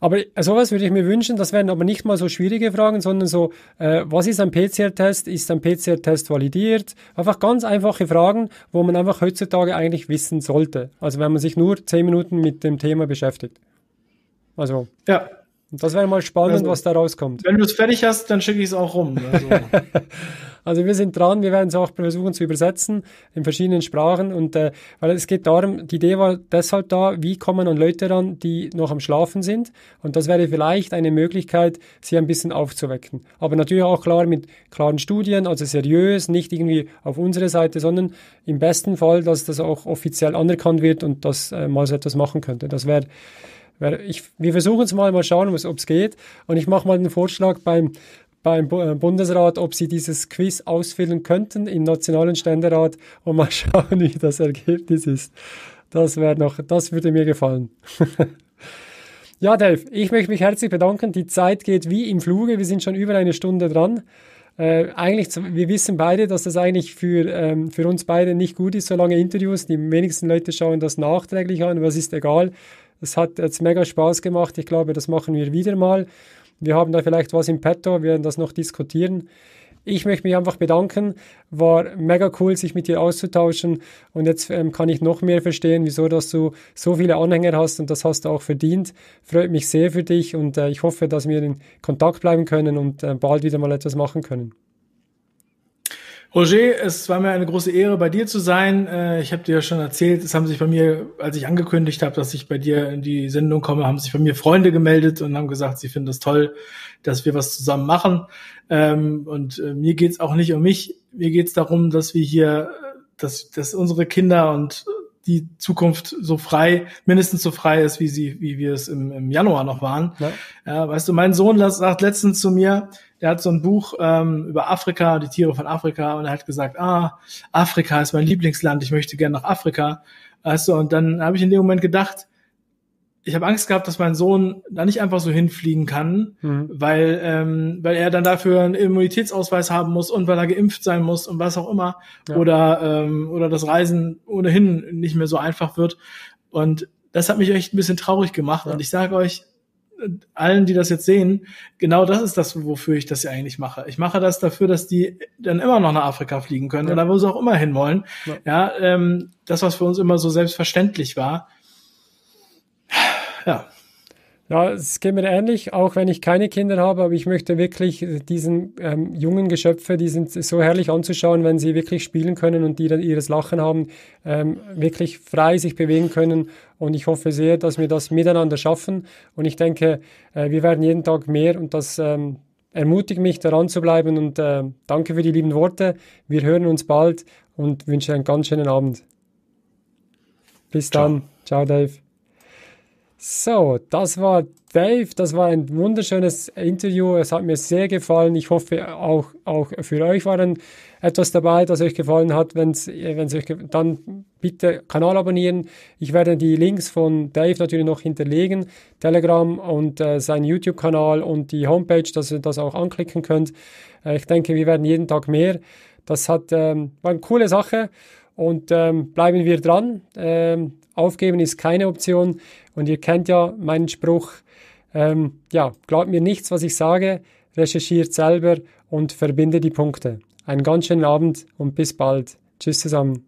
Aber sowas würde ich mir wünschen, das wären aber nicht mal so schwierige Fragen, sondern so, äh, was ist ein PCR-Test? Ist ein PCR-Test validiert? Einfach ganz einfache Fragen, wo man einfach heutzutage eigentlich wissen sollte. Also wenn man sich nur zehn Minuten mit dem Thema beschäftigt. Also. Ja. Das wäre mal spannend, also, was da rauskommt. Wenn du es fertig hast, dann schicke ich es auch rum. Also. also. wir sind dran, wir werden es auch versuchen zu übersetzen in verschiedenen Sprachen. Und äh, weil es geht darum, die Idee war deshalb da, wie kommen an Leute ran, die noch am Schlafen sind. Und das wäre vielleicht eine Möglichkeit, sie ein bisschen aufzuwecken. Aber natürlich auch klar mit klaren Studien, also seriös, nicht irgendwie auf unsere Seite, sondern im besten Fall, dass das auch offiziell anerkannt wird und dass äh, mal so etwas machen könnte. Das wäre ich, wir versuchen es mal, mal schauen, ob es geht. Und ich mache mal den Vorschlag beim, beim äh, Bundesrat, ob sie dieses Quiz ausfüllen könnten im Nationalen Ständerat und mal schauen, wie das Ergebnis ist. Das wäre noch, das würde mir gefallen. ja, Dave, ich möchte mich herzlich bedanken. Die Zeit geht wie im Fluge. Wir sind schon über eine Stunde dran. Äh, eigentlich, wir wissen beide, dass das eigentlich für, ähm, für uns beide nicht gut ist, so lange Interviews. Die wenigsten Leute schauen das nachträglich an, es ist egal. Es hat jetzt mega Spaß gemacht. Ich glaube, das machen wir wieder mal. Wir haben da vielleicht was im Petto, wir werden das noch diskutieren. Ich möchte mich einfach bedanken. War mega cool, sich mit dir auszutauschen. Und jetzt ähm, kann ich noch mehr verstehen, wieso dass du so viele Anhänger hast und das hast du auch verdient. Freut mich sehr für dich und äh, ich hoffe, dass wir in Kontakt bleiben können und äh, bald wieder mal etwas machen können. Roger, es war mir eine große Ehre, bei dir zu sein. Äh, ich habe dir ja schon erzählt, es haben sich bei mir, als ich angekündigt habe, dass ich bei dir in die Sendung komme, haben sich bei mir Freunde gemeldet und haben gesagt, sie finden es das toll, dass wir was zusammen machen. Ähm, und äh, mir geht's auch nicht um mich. Mir geht's darum, dass wir hier, dass, dass unsere Kinder und die Zukunft so frei, mindestens so frei ist, wie sie, wie wir es im, im Januar noch waren. Ja. ja weißt du, mein Sohn sagt letztens zu mir, der hat so ein Buch ähm, über Afrika, die Tiere von Afrika, und er hat gesagt, ah, Afrika ist mein Lieblingsland, ich möchte gerne nach Afrika. Weißt du, und dann habe ich in dem Moment gedacht, ich habe Angst gehabt, dass mein Sohn da nicht einfach so hinfliegen kann, mhm. weil, ähm, weil er dann dafür einen Immunitätsausweis haben muss und weil er geimpft sein muss und was auch immer. Ja. Oder, ähm, oder das Reisen ohnehin nicht mehr so einfach wird. Und das hat mich echt ein bisschen traurig gemacht. Ja. Und ich sage euch, allen, die das jetzt sehen, genau das ist das, wofür ich das ja eigentlich mache. Ich mache das dafür, dass die dann immer noch nach Afrika fliegen können ja. oder wo sie auch immer hinwollen. Ja, ja ähm, das, was für uns immer so selbstverständlich war. Ja. Ja, es geht mir ähnlich, auch wenn ich keine Kinder habe, aber ich möchte wirklich diesen ähm, jungen Geschöpfe, die sind so herrlich anzuschauen, wenn sie wirklich spielen können und die dann ihres Lachen haben, ähm, wirklich frei sich bewegen können. Und ich hoffe sehr, dass wir das miteinander schaffen. Und ich denke, äh, wir werden jeden Tag mehr und das ähm, ermutigt mich, daran zu bleiben. Und äh, danke für die lieben Worte. Wir hören uns bald und wünsche einen ganz schönen Abend. Bis dann. Ciao, Ciao Dave. So, das war Dave. Das war ein wunderschönes Interview. Es hat mir sehr gefallen. Ich hoffe, auch, auch für euch war dann etwas dabei, das euch gefallen hat. Wenn es euch dann bitte Kanal abonnieren. Ich werde die Links von Dave natürlich noch hinterlegen. Telegram und äh, sein YouTube-Kanal und die Homepage, dass ihr das auch anklicken könnt. Äh, ich denke, wir werden jeden Tag mehr. Das hat, ähm, war eine coole Sache. Und ähm, bleiben wir dran. Ähm, aufgeben ist keine Option. Und ihr kennt ja meinen Spruch, ähm, ja, glaubt mir nichts, was ich sage, recherchiert selber und verbinde die Punkte. Einen ganz schönen Abend und bis bald. Tschüss zusammen.